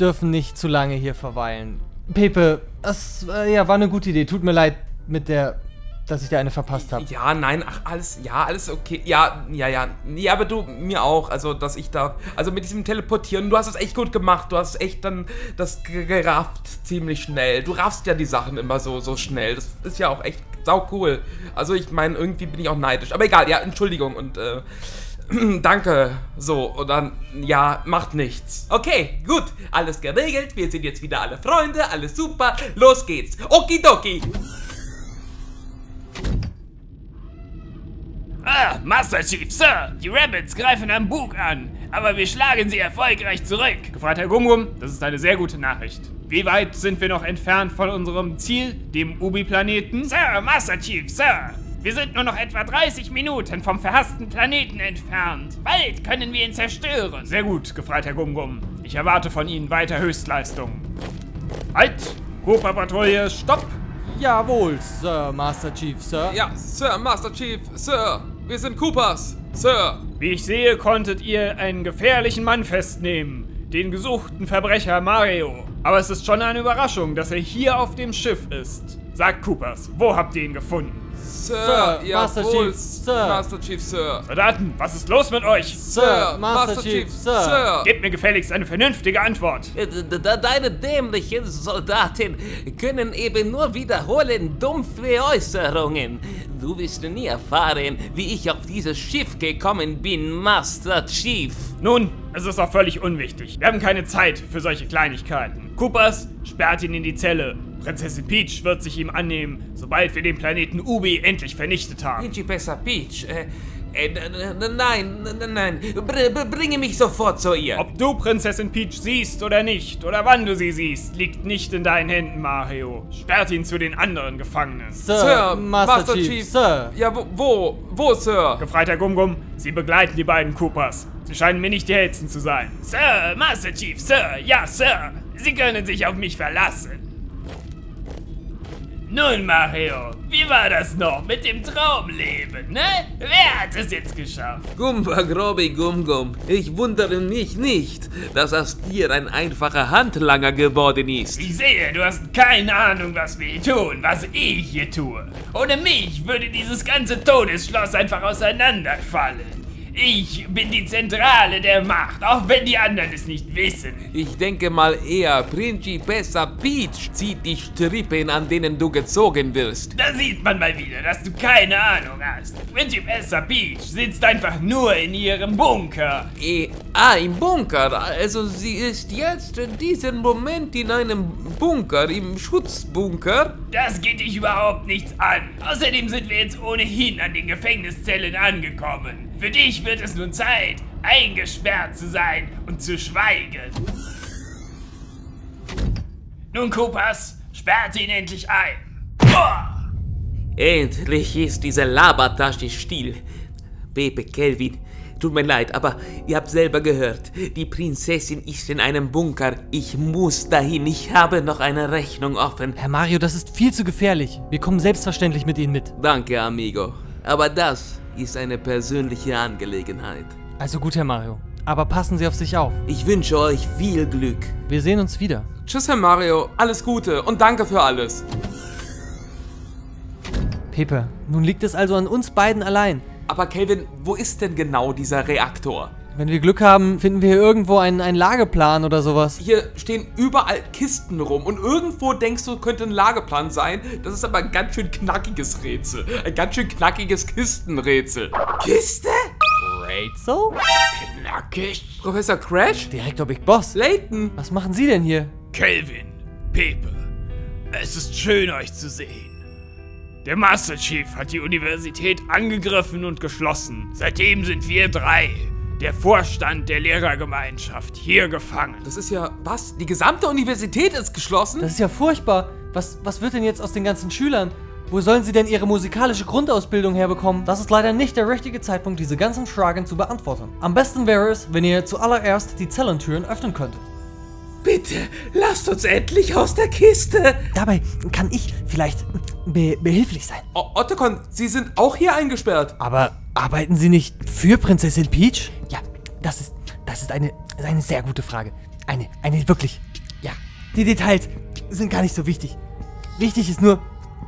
S4: dürfen nicht zu lange hier verweilen. Pepe, das äh, ja, war eine gute Idee. Tut mir leid mit der, dass ich dir eine verpasst habe.
S7: Ja, nein, ach, alles, ja, alles okay. Ja, ja, ja. Nee, aber du, mir auch. Also, dass ich da, also mit diesem Teleportieren, du hast es echt gut gemacht. Du hast echt dann das ge- gerafft ziemlich schnell. Du raffst ja die Sachen immer so, so schnell. Das ist ja auch echt sau cool. Also, ich meine, irgendwie bin ich auch neidisch. Aber egal, ja, Entschuldigung und, äh, danke. So, und dann, ja, macht nichts.
S19: Okay, gut, alles geregelt, wir sind jetzt wieder alle Freunde, alles super, los geht's. Okidoki.
S3: Ah, Master Chief, Sir! Die Rabbits greifen am Bug an, aber wir schlagen sie erfolgreich zurück. Gefreiter Gumgum, das ist eine sehr gute Nachricht. Wie weit sind wir noch entfernt von unserem Ziel, dem Ubi-Planeten? Sir, Master Chief, Sir! Wir sind nur noch etwa 30 Minuten vom verhassten Planeten entfernt. Bald können wir ihn zerstören. Sehr gut, gefreiter Gumgum. Ich erwarte von Ihnen weiter Höchstleistungen. Halt! Cooper-Patrouille, stopp!
S4: Jawohl, Sir, Master Chief, Sir.
S7: Ja, Sir, Master Chief, Sir, wir sind Coopers, Sir.
S3: Wie ich sehe, konntet ihr einen gefährlichen Mann festnehmen. Den gesuchten Verbrecher Mario. Aber es ist schon eine Überraschung, dass er hier auf dem Schiff ist. Sagt Coopers, wo habt ihr ihn gefunden?
S7: Sir,
S4: Sir, Master Chief, Sir.
S7: Master Chief, Sir.
S3: Soldaten, was ist los mit euch?
S4: Sir, Master Chief, Sir.
S3: Gebt mir gefälligst eine vernünftige Antwort.
S20: Äh, Deine dämlichen Soldaten können eben nur wiederholen dumpfe Äußerungen. Du wirst nie erfahren, wie ich auf dieses Schiff gekommen bin, Master Chief.
S3: Nun, es ist auch völlig unwichtig. Wir haben keine Zeit für solche Kleinigkeiten. Coopers, sperrt ihn in die Zelle. Prinzessin Peach wird sich ihm annehmen, sobald wir den Planeten Ubi endlich vernichtet haben.
S19: Principessa Peach, äh, äh, nein, nein, br br bringe mich sofort zu ihr.
S3: Ob du Prinzessin Peach siehst oder nicht, oder wann du sie siehst, liegt nicht in deinen Händen, Mario. Sperrt ihn zu den anderen Gefangenen.
S4: Sir, Master, Chief, Sir.
S7: Ja, wo, wo, wo, Sir?
S3: Gefreiter Gumgum, Sie begleiten die beiden Coopers. Sie scheinen mir nicht die hellsten zu sein. Sir, Master Chief, Sir, ja, Sir. Sie können sich auf mich verlassen. Nun, Mario, wie war das noch mit dem Traumleben, ne? Wer hat es jetzt geschafft?
S20: Gumba Grobi Gum Gum, ich wundere mich nicht, dass aus dir ein einfacher Handlanger geworden ist.
S3: Ich sehe, du hast keine Ahnung, was wir hier tun, was ich hier tue. Ohne mich würde dieses ganze Todesschloss einfach auseinanderfallen. Ich bin die Zentrale der Macht, auch wenn die anderen es nicht wissen.
S20: Ich denke mal eher, Principessa Peach zieht die Strippen, an denen du gezogen wirst.
S3: Da sieht man mal wieder, dass du keine Ahnung hast. Principessa Peach sitzt einfach nur in ihrem Bunker.
S20: Eh, ah, im Bunker. Also sie ist jetzt in diesem Moment in einem Bunker, im Schutzbunker.
S3: Das geht dich überhaupt nichts an. Außerdem sind wir jetzt ohnehin an den Gefängniszellen angekommen. Für dich wird es nun Zeit, eingesperrt zu sein und zu schweigen. Nun, Coopers, sperrt ihn endlich ein. Boah!
S20: Endlich ist diese Labertasche still. Pepe Kelvin,
S7: Tut mir leid, aber ihr habt selber gehört. Die Prinzessin ist in einem Bunker. Ich muss dahin. Ich habe noch eine Rechnung offen.
S4: Herr Mario, das ist viel zu gefährlich. Wir kommen selbstverständlich mit Ihnen mit.
S7: Danke, Amigo. Aber das ist eine persönliche Angelegenheit.
S4: Also gut, Herr Mario. Aber passen Sie auf sich auf.
S7: Ich wünsche euch viel Glück.
S4: Wir sehen uns wieder.
S21: Tschüss, Herr Mario. Alles Gute und danke für alles.
S4: Pepe, nun liegt es also an uns beiden allein.
S21: Aber Kelvin, wo ist denn genau dieser Reaktor?
S4: Wenn wir Glück haben, finden wir hier irgendwo einen, einen Lageplan oder sowas.
S21: Hier stehen überall Kisten rum und irgendwo denkst du, könnte ein Lageplan sein. Das ist aber ein ganz schön knackiges Rätsel. Ein ganz schön knackiges Kistenrätsel.
S7: Kiste?
S4: Rätsel?
S3: Knackig.
S21: Professor Crash?
S4: Direktor Big Boss.
S21: Layton?
S4: Was machen Sie denn hier?
S3: Kelvin, Pepe, es ist schön euch zu sehen. Der Master Chief hat die Universität angegriffen und geschlossen. Seitdem sind wir drei, der Vorstand der Lehrergemeinschaft, hier gefangen.
S21: Das ist ja, was? Die gesamte Universität ist geschlossen?
S4: Das ist ja furchtbar. Was, was wird denn jetzt aus den ganzen Schülern? Wo sollen sie denn ihre musikalische Grundausbildung herbekommen? Das ist leider nicht der richtige Zeitpunkt, diese ganzen Fragen zu beantworten. Am besten wäre es, wenn ihr zuallererst die Zellentüren öffnen könntet.
S7: Bitte, lasst uns endlich aus der Kiste.
S4: Dabei kann ich vielleicht be behilflich sein.
S21: O Ottekon, Sie sind auch hier eingesperrt.
S4: Aber arbeiten Sie nicht für Prinzessin Peach? Ja, das ist, das ist eine, eine sehr gute Frage. Eine, eine wirklich, ja. Die Details sind gar nicht so wichtig. Wichtig ist nur,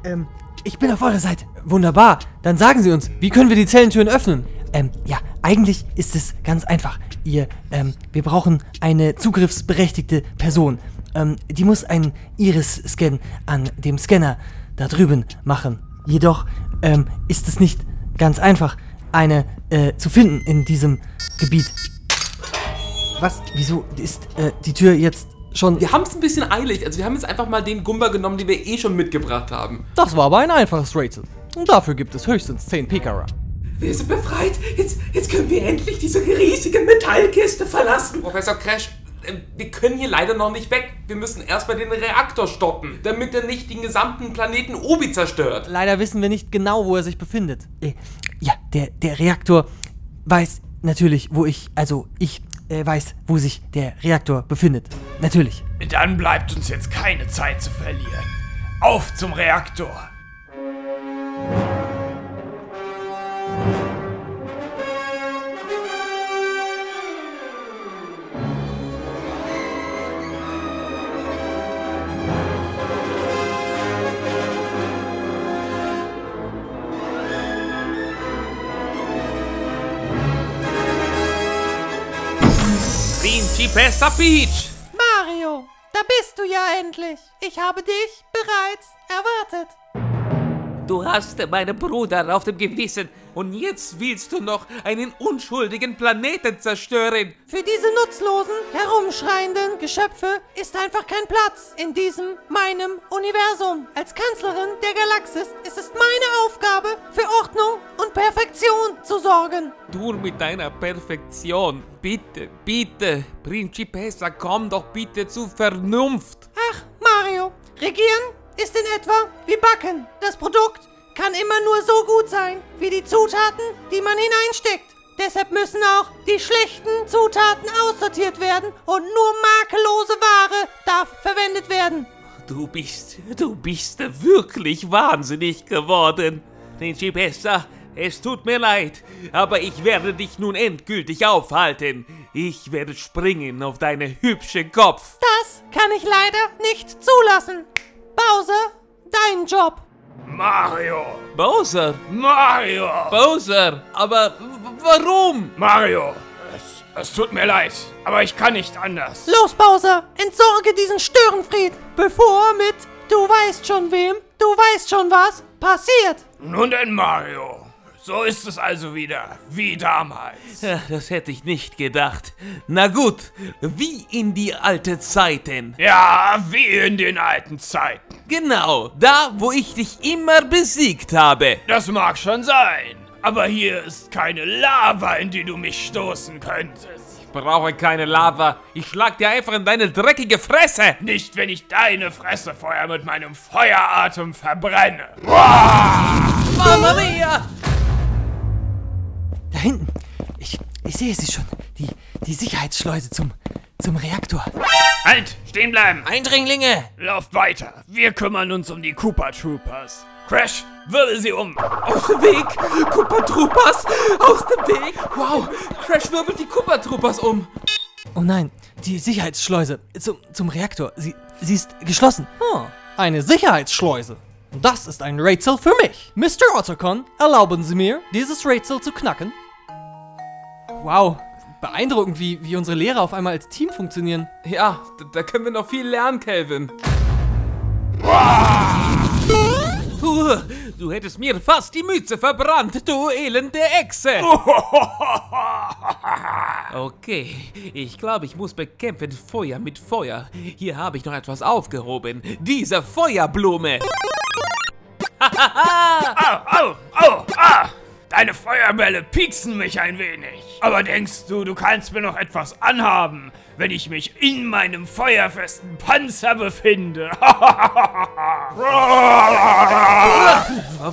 S4: ähm, ich bin auf eurer Seite. Wunderbar. Dann sagen Sie uns, wie können wir die Zellentüren öffnen? Ähm, ja, eigentlich ist es ganz einfach. Ihr, ähm, wir brauchen eine zugriffsberechtigte Person. Ähm, die muss einen Iris-Scan an dem Scanner da drüben machen. Jedoch, ähm, ist es nicht ganz einfach, eine äh, zu finden in diesem Gebiet. Was? Wieso ist äh, die Tür jetzt schon.
S21: Wir haben es ein bisschen eilig. Also wir haben jetzt einfach mal den Gumba genommen, den wir eh schon mitgebracht haben.
S4: Das war aber ein einfaches Rätsel. Und dafür gibt es höchstens 10 Pikara.
S5: Wir sind befreit. Jetzt, jetzt können wir endlich diese riesige Metallkiste verlassen.
S21: Professor Crash, wir können hier leider noch nicht weg. Wir müssen erstmal den Reaktor stoppen, damit er nicht den gesamten Planeten Obi zerstört.
S4: Leider wissen wir nicht genau, wo er sich befindet. Äh, ja, der, der Reaktor weiß natürlich, wo ich, also ich äh, weiß, wo sich der Reaktor befindet. Natürlich.
S3: Dann bleibt uns jetzt keine Zeit zu verlieren. Auf zum Reaktor.
S17: Principessa Peach!
S2: Mario, da bist du ja endlich. Ich habe dich bereits erwartet.
S7: Du hast meinen Bruder auf dem Gewissen und jetzt willst du noch einen unschuldigen Planeten zerstören.
S2: Für diese nutzlosen, herumschreienden Geschöpfe ist einfach kein Platz in diesem, meinem Universum. Als Kanzlerin der Galaxis ist es meine Aufgabe, für Ordnung und Perfektion zu sorgen.
S7: Du mit deiner Perfektion. Bitte, bitte, Principessa, komm doch bitte zu Vernunft.
S2: Ach, Mario, regieren ist in etwa wie Backen. Das Produkt kann immer nur so gut sein, wie die Zutaten, die man hineinsteckt. Deshalb müssen auch die schlechten Zutaten aussortiert werden und nur makellose Ware darf verwendet werden.
S7: Du bist, du bist wirklich wahnsinnig geworden. Principessa, es tut mir leid, aber ich werde dich nun endgültig aufhalten. Ich werde springen auf deinen hübschen Kopf.
S2: Das kann ich leider nicht zulassen. Bowser, dein Job.
S3: Mario!
S7: Bowser!
S3: Mario!
S7: Bowser! Aber warum?
S3: Mario! Es, es tut mir leid, aber ich kann nicht anders.
S2: Los, Bowser, entsorge diesen Störenfried, bevor mit du weißt schon wem, du weißt schon was passiert.
S3: Nun denn, Mario. So ist es also wieder, wie damals.
S7: Ja, das hätte ich nicht gedacht. Na gut, wie in die alten Zeiten.
S3: Ja, wie in den alten Zeiten.
S7: Genau, da, wo ich dich immer besiegt habe.
S3: Das mag schon sein, aber hier ist keine Lava, in die du mich stoßen könntest.
S21: Ich brauche keine Lava. Ich schlag dir einfach in deine dreckige Fresse.
S3: Nicht, wenn ich deine Fresse vorher mit meinem Feueratem verbrenne.
S7: Mamma mia!
S4: Da hinten. Ich,
S18: ich sehe sie schon. Die, die Sicherheitsschleuse zum, zum Reaktor.
S3: Halt, stehen bleiben.
S8: Eindringlinge!
S3: Lauft weiter. Wir kümmern uns um die Cooper Troopers. Crash, wirbel sie um.
S21: Aus dem Weg! Cooper Troopers! Aus dem Weg! Wow! Crash wirbelt die Cooper Troopers um!
S18: Oh nein, die Sicherheitsschleuse zum, zum Reaktor. Sie, sie ist geschlossen.
S4: Oh, eine Sicherheitsschleuse. Das ist ein Rätsel für mich. Mr. Ottercon, erlauben Sie mir, dieses Rätsel zu knacken? Wow, beeindruckend, wie, wie unsere Lehrer auf einmal als Team funktionieren.
S21: Ja, da, da können wir noch viel lernen, Calvin.
S7: Du, du hättest mir fast die Mütze verbrannt, du elende Echse! Okay, ich glaube, ich muss bekämpfen Feuer mit Feuer. Hier habe ich noch etwas aufgehoben. Diese Feuerblume!
S3: Au, au, au, ah! Deine Feuerbälle pieksen mich ein wenig. Aber denkst du, du kannst mir noch etwas anhaben, wenn ich mich in meinem feuerfesten Panzer befinde?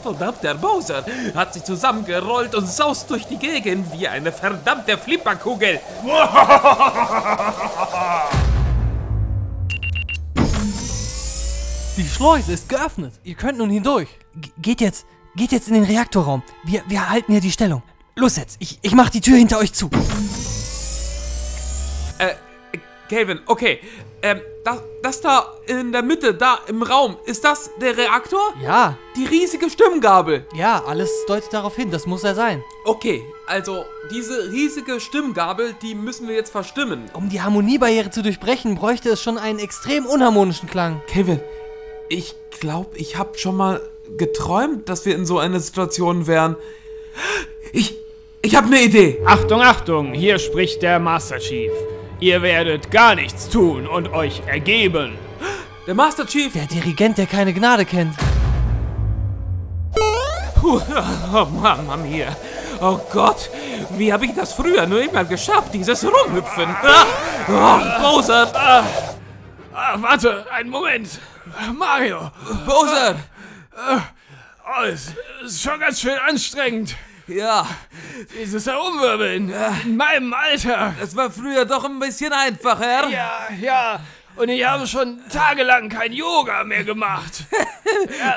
S7: Verdammt, der Bowser hat sich zusammengerollt und saust durch die Gegend wie eine verdammte Flipperkugel.
S4: Die Schleuse ist geöffnet. Ihr könnt nun hindurch.
S18: G geht jetzt, geht jetzt in den Reaktorraum. Wir, wir halten hier die Stellung. Los jetzt, ich, ich mach die Tür hinter euch zu.
S21: Äh, Calvin, okay. Ähm, das, das da in der Mitte, da im Raum, ist das der Reaktor?
S4: Ja.
S21: Die riesige Stimmgabel.
S4: Ja, alles deutet darauf hin, das muss er sein.
S21: Okay, also diese riesige Stimmgabel, die müssen wir jetzt verstimmen.
S4: Um die Harmoniebarriere zu durchbrechen, bräuchte es schon einen extrem unharmonischen Klang.
S21: Kevin, ich glaube, ich habe schon mal geträumt, dass wir in so einer Situation wären. Ich, ich habe eine Idee.
S3: Achtung, Achtung, hier spricht der Master Chief. Ihr werdet gar nichts tun und euch ergeben.
S21: Der Master Chief.
S18: Der Dirigent, der keine Gnade kennt.
S7: Puh, oh Mama mia. Oh Gott, wie habe ich das früher nur immer geschafft, dieses Rumhüpfen? Ah, oh, Bowser.
S3: Ah, ah, warte, einen Moment. Mario.
S21: Bowser.
S3: Oh, es ist schon ganz schön anstrengend.
S21: Ja.
S3: Dieses Herumwirbeln. In meinem Alter.
S7: Es war früher doch ein bisschen einfacher.
S3: Ja, ja. Und ich habe schon tagelang kein Yoga mehr gemacht.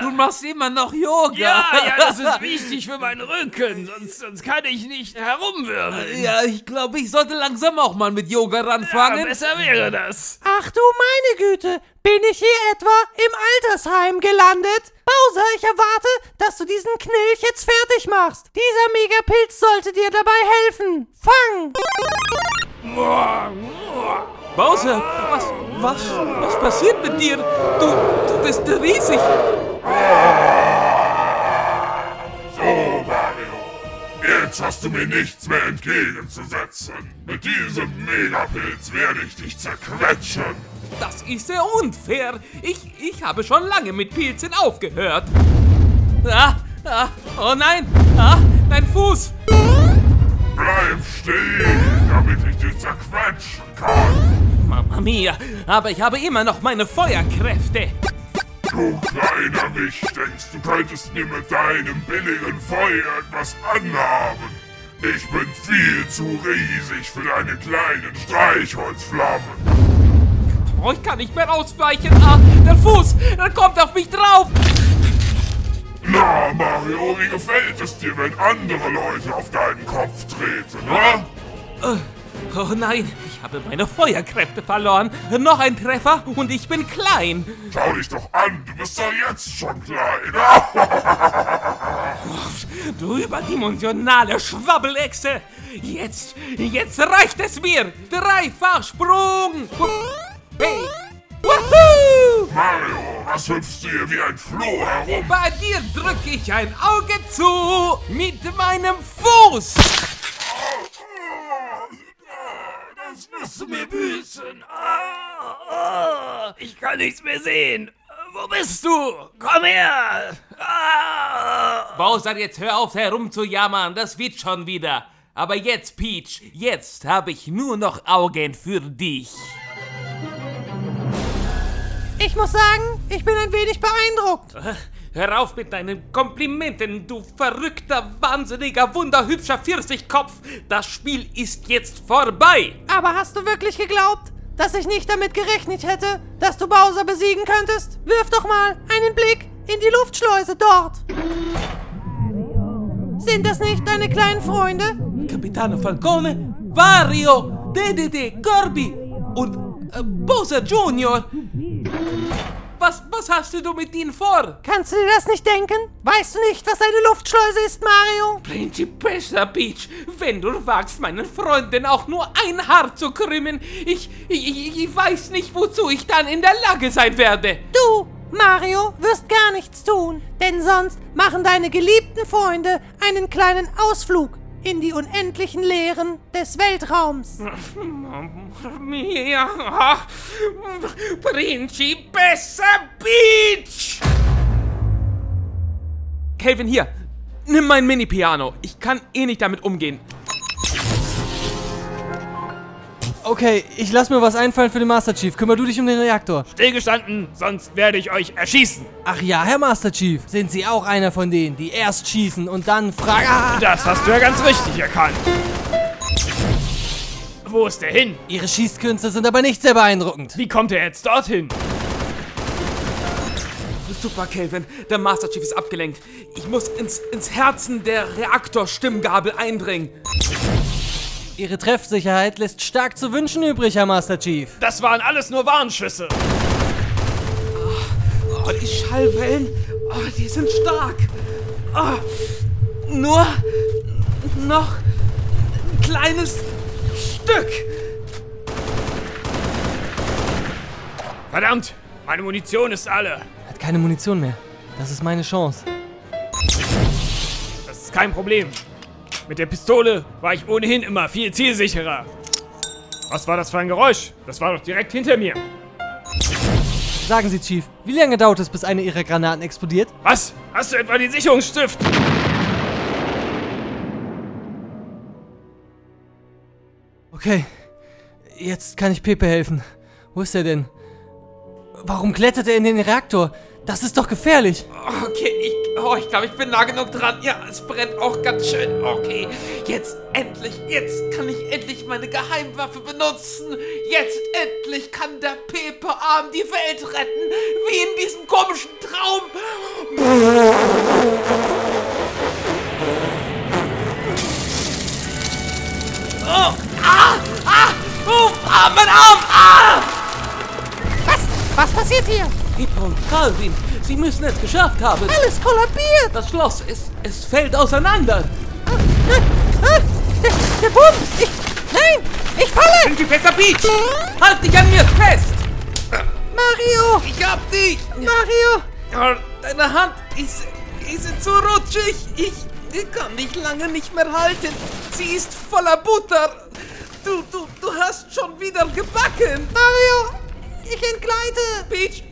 S7: Du machst immer noch Yoga.
S3: Ja, ja, das ist wichtig für meinen Rücken. Sonst, sonst kann ich nicht herumwirbeln.
S7: Ja, ich glaube, ich sollte langsam auch mal mit Yoga ranfangen.
S3: Ja, besser wäre das.
S2: Ach du meine Güte, bin ich hier etwa im Altersheim gelandet? Bowser, ich erwarte, dass du diesen Knilch jetzt fertig machst. Dieser Megapilz sollte dir dabei helfen. Fang!
S7: Bowser, was, was, was passiert mit dir? Du, du bist riesig.
S22: So, Mario. Jetzt hast du mir nichts mehr entgegenzusetzen. Mit diesem Megapilz werde ich dich zerquetschen.
S7: Das ist sehr unfair. Ich, ich habe schon lange mit Pilzen aufgehört. Ah, ah, oh nein, ah, dein Fuß.
S22: Bleib stehen, damit ich dich zerquetschen kann.
S7: Mama mia, aber ich habe immer noch meine Feuerkräfte.
S22: Du kleiner Wicht, denkst du könntest mir mit deinem billigen Feuer etwas anhaben? Ich bin viel zu riesig für deine kleinen Streichholzflammen.
S7: Oh, ich kann nicht mehr ausweichen. Ah, der Fuß, der kommt auf mich drauf.
S22: Na, Mario, wie gefällt es dir, wenn andere Leute auf deinen Kopf treten, ne?
S7: Oh, oh nein, ich habe meine Feuerkräfte verloren. Noch ein Treffer und ich bin klein.
S22: Schau dich doch an, du bist doch jetzt schon klein.
S7: Du überdimensionale Schwabbelechse. Jetzt, jetzt reicht es mir. Dreifachsprung. Hey. Woohoo!
S22: Mario, was hüpfst du hier wie ein Floh herum?
S7: Bei dir drücke ich ein Auge zu mit meinem Fuß.
S3: Das musst du mir büßen. Ah, ah, ich kann nichts mehr sehen. Wo bist du? Komm her! Ah.
S7: Bowser, jetzt hör auf herumzujammern, das wird schon wieder. Aber jetzt, Peach, jetzt habe ich nur noch Augen für dich.
S2: Ich muss sagen, ich bin ein wenig beeindruckt.
S7: Hör auf mit deinen Komplimenten, du verrückter, wahnsinniger, wunderhübscher Pfirsichkopf. Das Spiel ist jetzt vorbei.
S2: Aber hast du wirklich geglaubt, dass ich nicht damit gerechnet hätte, dass du Bowser besiegen könntest? Wirf doch mal einen Blick in die Luftschleuse dort. Sind das nicht deine kleinen Freunde?
S7: Capitano Falcone, Wario, DDD, Kirby und äh, Bowser Junior. Was, was hast du mit ihnen vor?
S2: Kannst du dir das nicht denken? Weißt du nicht, was eine Luftschleuse ist, Mario?
S7: Principessa Peach, wenn du wagst, meinen Freunden auch nur ein Haar zu krümmen, ich, ich, ich, ich weiß nicht, wozu ich dann in der Lage sein werde.
S2: Du, Mario, wirst gar nichts tun, denn sonst machen deine geliebten Freunde einen kleinen Ausflug in die unendlichen Leeren des Weltraums.
S23: Ja, Principessa Peach!
S24: Calvin, hier, nimm mein Mini-Piano. Ich kann eh nicht damit umgehen.
S4: Okay, ich lass mir was einfallen für den Master Chief. Kümmer du dich um den Reaktor.
S3: Stillgestanden, sonst werde ich euch erschießen.
S4: Ach ja, Herr Master Chief, sind Sie auch einer von denen, die erst schießen und dann fragen? Ah!
S3: Das hast du ja ganz richtig erkannt. Wo ist der hin?
S4: Ihre Schießkünste sind aber nicht sehr beeindruckend.
S3: Wie kommt er jetzt dorthin?
S24: Super, Calvin. Der Master Chief ist abgelenkt. Ich muss ins, ins Herzen der Reaktorstimmgabel eindringen.
S4: Ihre Treffsicherheit lässt stark zu wünschen übrig, Herr Master Chief.
S3: Das waren alles nur Warnschüsse.
S7: Oh, die Schallwellen, oh, die sind stark. Oh, nur noch ein kleines Stück.
S3: Verdammt, meine Munition ist alle.
S4: Hat keine Munition mehr. Das ist meine Chance.
S3: Das ist kein Problem. Mit der Pistole war ich ohnehin immer viel zielsicherer. Was war das für ein Geräusch? Das war doch direkt hinter mir.
S4: Sagen Sie, Chief, wie lange dauert es, bis eine Ihrer Granaten explodiert?
S3: Was? Hast du etwa den Sicherungsstift?
S4: Okay, jetzt kann ich Pepe helfen. Wo ist er denn? Warum klettert er in den Reaktor? Das ist doch gefährlich.
S7: Okay, ich, oh, ich glaube, ich bin nah genug dran. Ja, es brennt auch ganz schön. Okay, jetzt endlich, jetzt kann ich endlich meine Geheimwaffe benutzen. Jetzt endlich kann der Pepe-Arm die Welt retten, wie in diesem komischen Traum. Oh, ah, ah, oh, ah, mein Arm, ah!
S2: Was? Was passiert hier?
S7: Und Calvin, Sie müssen es geschafft haben.
S2: Alles kollabiert.
S7: Das Schloss, es, es fällt auseinander.
S2: Ah, ah, der, der Boden. Ich, nein, ich falle.
S7: Principessa Peach, halt dich an mir fest.
S2: Mario.
S7: Ich hab dich.
S2: Mario.
S7: Deine Hand ist, ist zu rutschig. Ich, ich kann dich lange nicht mehr halten. Sie ist voller Butter. Du, du, du hast schon wieder gebacken.
S2: Mario, ich entgleite.
S7: Peach,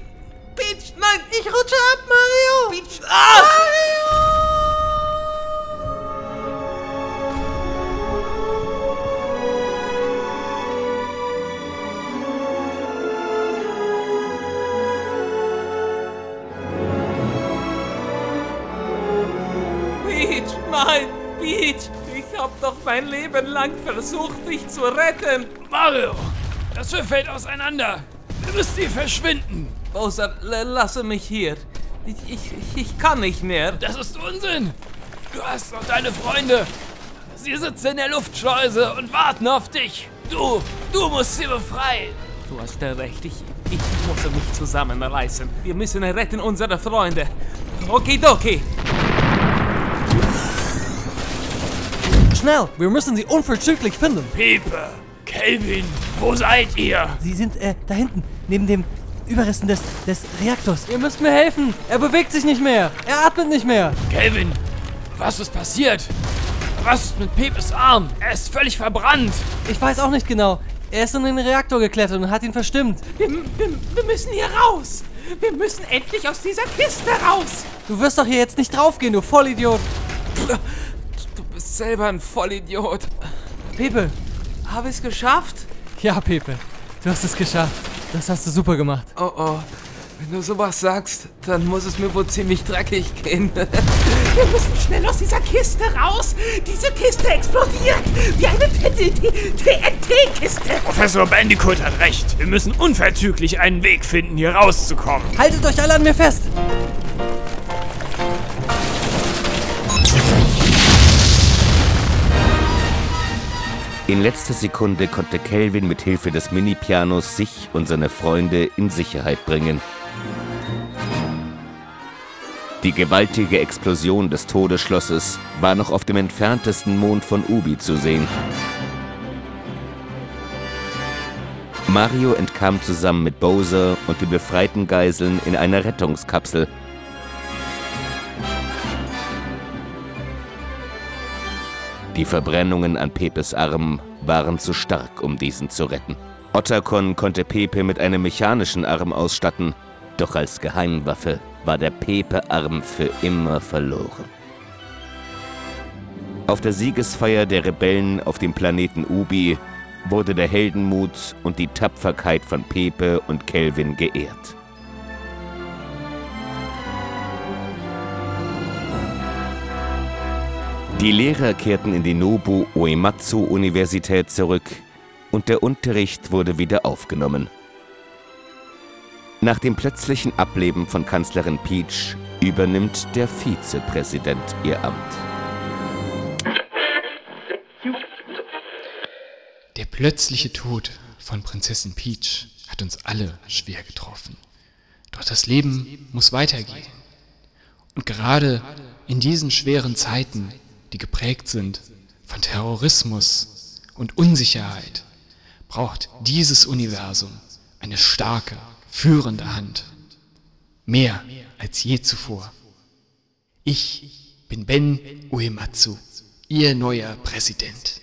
S7: Peach, nein!
S2: Ich rutsche ab, Mario!
S7: Peach, ah! Mario! Peach, nein! Peach! Ich hab doch mein Leben lang versucht, dich zu retten!
S3: Mario! Das Schiff fällt auseinander! Wir müssen hier verschwinden!
S7: Bowser, lasse mich hier. Ich, ich, ich kann nicht mehr.
S3: Das ist Unsinn. Du hast noch deine Freunde. Sie sitzen in der Luftschleuse und warten auf dich. Du, du musst sie befreien.
S7: Du hast ja recht. Ich, ich muss mich zusammenreißen. Wir müssen retten unsere Freunde. Okidoki.
S4: Schnell, wir müssen sie unverzüglich finden.
S3: Pepe, Kelvin, wo seid ihr?
S4: Sie sind äh, da hinten, neben dem Überresten des, des Reaktors. Ihr müsst mir helfen. Er bewegt sich nicht mehr. Er atmet nicht mehr.
S3: Kelvin, was ist passiert? Was ist mit Pepes Arm? Er ist völlig verbrannt.
S4: Ich weiß auch nicht genau. Er ist in den Reaktor geklettert und hat ihn verstimmt.
S7: Wir, wir, wir müssen hier raus. Wir müssen endlich aus dieser Kiste raus.
S4: Du wirst doch hier jetzt nicht draufgehen, du Vollidiot.
S7: Du bist selber ein Vollidiot.
S4: Pepe.
S7: Habe ich es geschafft?
S4: Ja, Pepe. Du hast es geschafft. Das hast du super gemacht.
S7: Oh oh.
S12: Wenn du sowas sagst, dann muss es mir wohl ziemlich dreckig gehen.
S7: Wir müssen schnell aus dieser Kiste raus. Diese Kiste explodiert wie eine TNT-Kiste.
S3: Professor Bandicoot hat recht. Wir müssen unverzüglich einen Weg finden, hier rauszukommen.
S4: Haltet euch alle an mir fest!
S1: In letzter Sekunde konnte Kelvin mit Hilfe des Mini-Pianos sich und seine Freunde in Sicherheit bringen. Die gewaltige Explosion des Todesschlosses war noch auf dem entferntesten Mond von Ubi zu sehen. Mario entkam zusammen mit Bowser und den befreiten Geiseln in einer Rettungskapsel. Die Verbrennungen an Pepes Arm waren zu stark, um diesen zu retten. Ottakon konnte Pepe mit einem mechanischen Arm ausstatten, doch als Geheimwaffe war der Pepe-Arm für immer verloren. Auf der Siegesfeier der Rebellen auf dem Planeten Ubi wurde der Heldenmut und die Tapferkeit von Pepe und Kelvin geehrt. Die Lehrer kehrten in die Nobu Uematsu Universität zurück und der Unterricht wurde wieder aufgenommen. Nach dem plötzlichen Ableben von Kanzlerin Peach übernimmt der Vizepräsident ihr Amt.
S25: Der plötzliche Tod von Prinzessin Peach hat uns alle schwer getroffen. Doch das Leben muss weitergehen. Und gerade in diesen schweren Zeiten, die geprägt sind von Terrorismus und Unsicherheit, braucht dieses Universum eine starke, führende Hand. Mehr als je zuvor. Ich bin Ben Uematsu, Ihr neuer Präsident.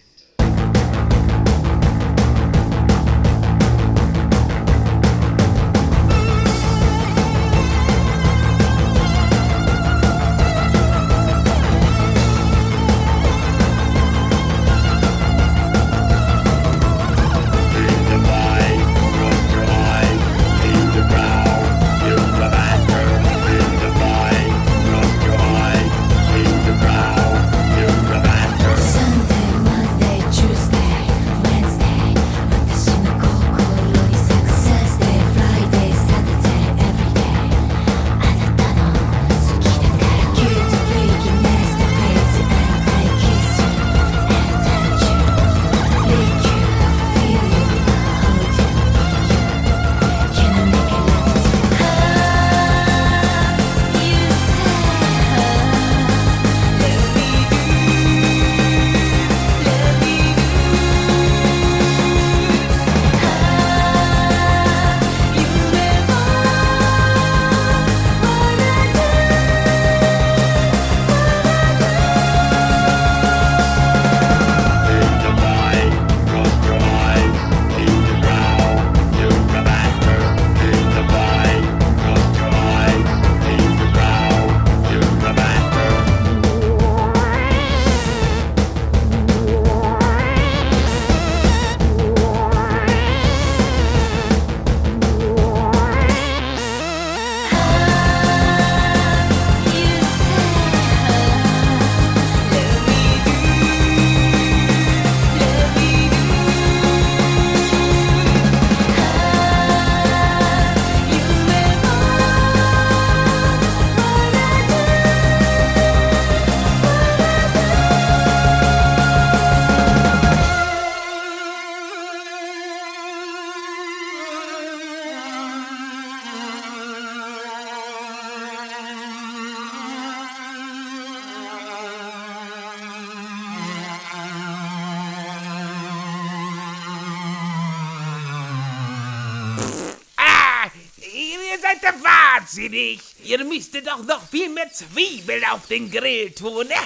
S17: Ihr müsstet doch noch viel mehr Zwiebeln auf den Grill tun.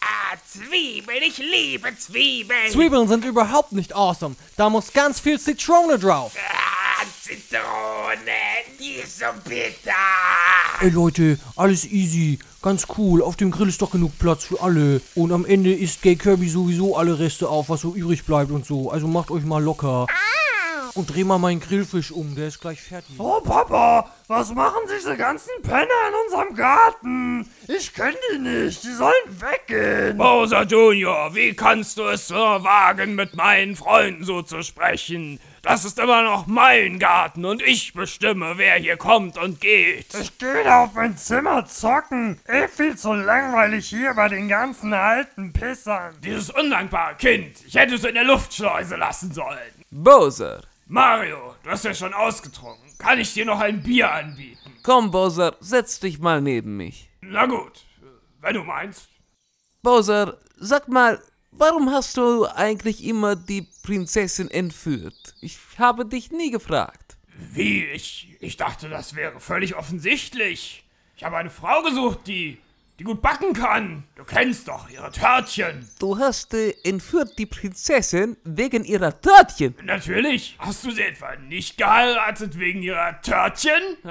S17: Ah, Zwiebeln, ich liebe Zwiebeln.
S4: Zwiebeln sind überhaupt nicht awesome. Da muss ganz viel Zitrone drauf.
S17: Ah, Zitrone, die ist so bitter.
S18: Ey Leute, alles easy, ganz cool. Auf dem Grill ist doch genug Platz für alle. Und am Ende isst Gay Kirby sowieso alle Reste auf, was so übrig bleibt und so. Also macht euch mal locker. Und dreh mal meinen Grillfisch um, der ist gleich fertig.
S26: Oh, Papa, was machen diese ganzen Penner in unserem Garten? Ich kenne die nicht, die sollen weggehen.
S3: Bowser Junior, wie kannst du es so wagen, mit meinen Freunden so zu sprechen? Das ist immer noch mein Garten und ich bestimme, wer hier kommt und geht.
S26: Ich gehe da auf mein Zimmer zocken. Eh viel zu langweilig hier bei den ganzen alten Pissern.
S3: Dieses undankbare Kind, ich hätte es in der Luftschleuse lassen sollen.
S7: Bowser.
S3: Mario, du hast ja schon ausgetrunken. Kann ich dir noch ein Bier anbieten?
S7: Komm, Bowser, setz dich mal neben mich.
S3: Na gut, wenn du meinst.
S7: Bowser, sag mal, warum hast du eigentlich immer die Prinzessin entführt? Ich habe dich nie gefragt.
S3: Wie? Ich, ich dachte, das wäre völlig offensichtlich. Ich habe eine Frau gesucht, die, die gut backen kann. Du kennst doch ihre Törtchen.
S7: Du hast äh, entführt die Prinzessin wegen ihrer Törtchen.
S3: Natürlich. Hast du sie etwa nicht geheiratet wegen ihrer Törtchen?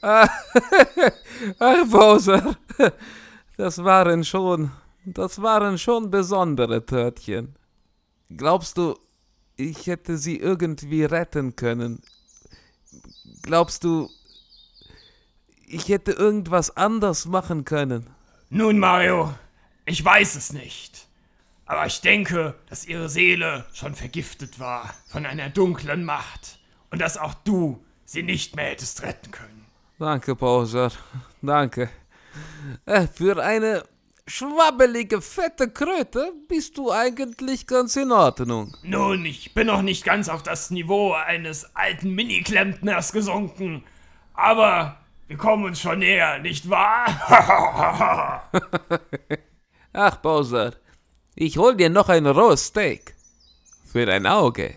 S7: Ach, Bowser, das waren schon, das waren schon besondere Törtchen. Glaubst du, ich hätte sie irgendwie retten können? Glaubst du, ich hätte irgendwas anders machen können?
S3: Nun, Mario, ich weiß es nicht. Aber ich denke, dass ihre Seele schon vergiftet war von einer dunklen Macht und dass auch du sie nicht mehr hättest retten können.
S7: Danke, Bowser. Danke. Äh, Für eine schwabbelige, fette Kröte bist du eigentlich ganz in Ordnung.
S3: Nun, ich bin noch nicht ganz auf das Niveau eines alten Mini-Klempners gesunken. Aber wir kommen uns schon näher, nicht wahr?
S7: Ach, Bowser, ich hol dir noch ein rohes Steak. Für dein Auge.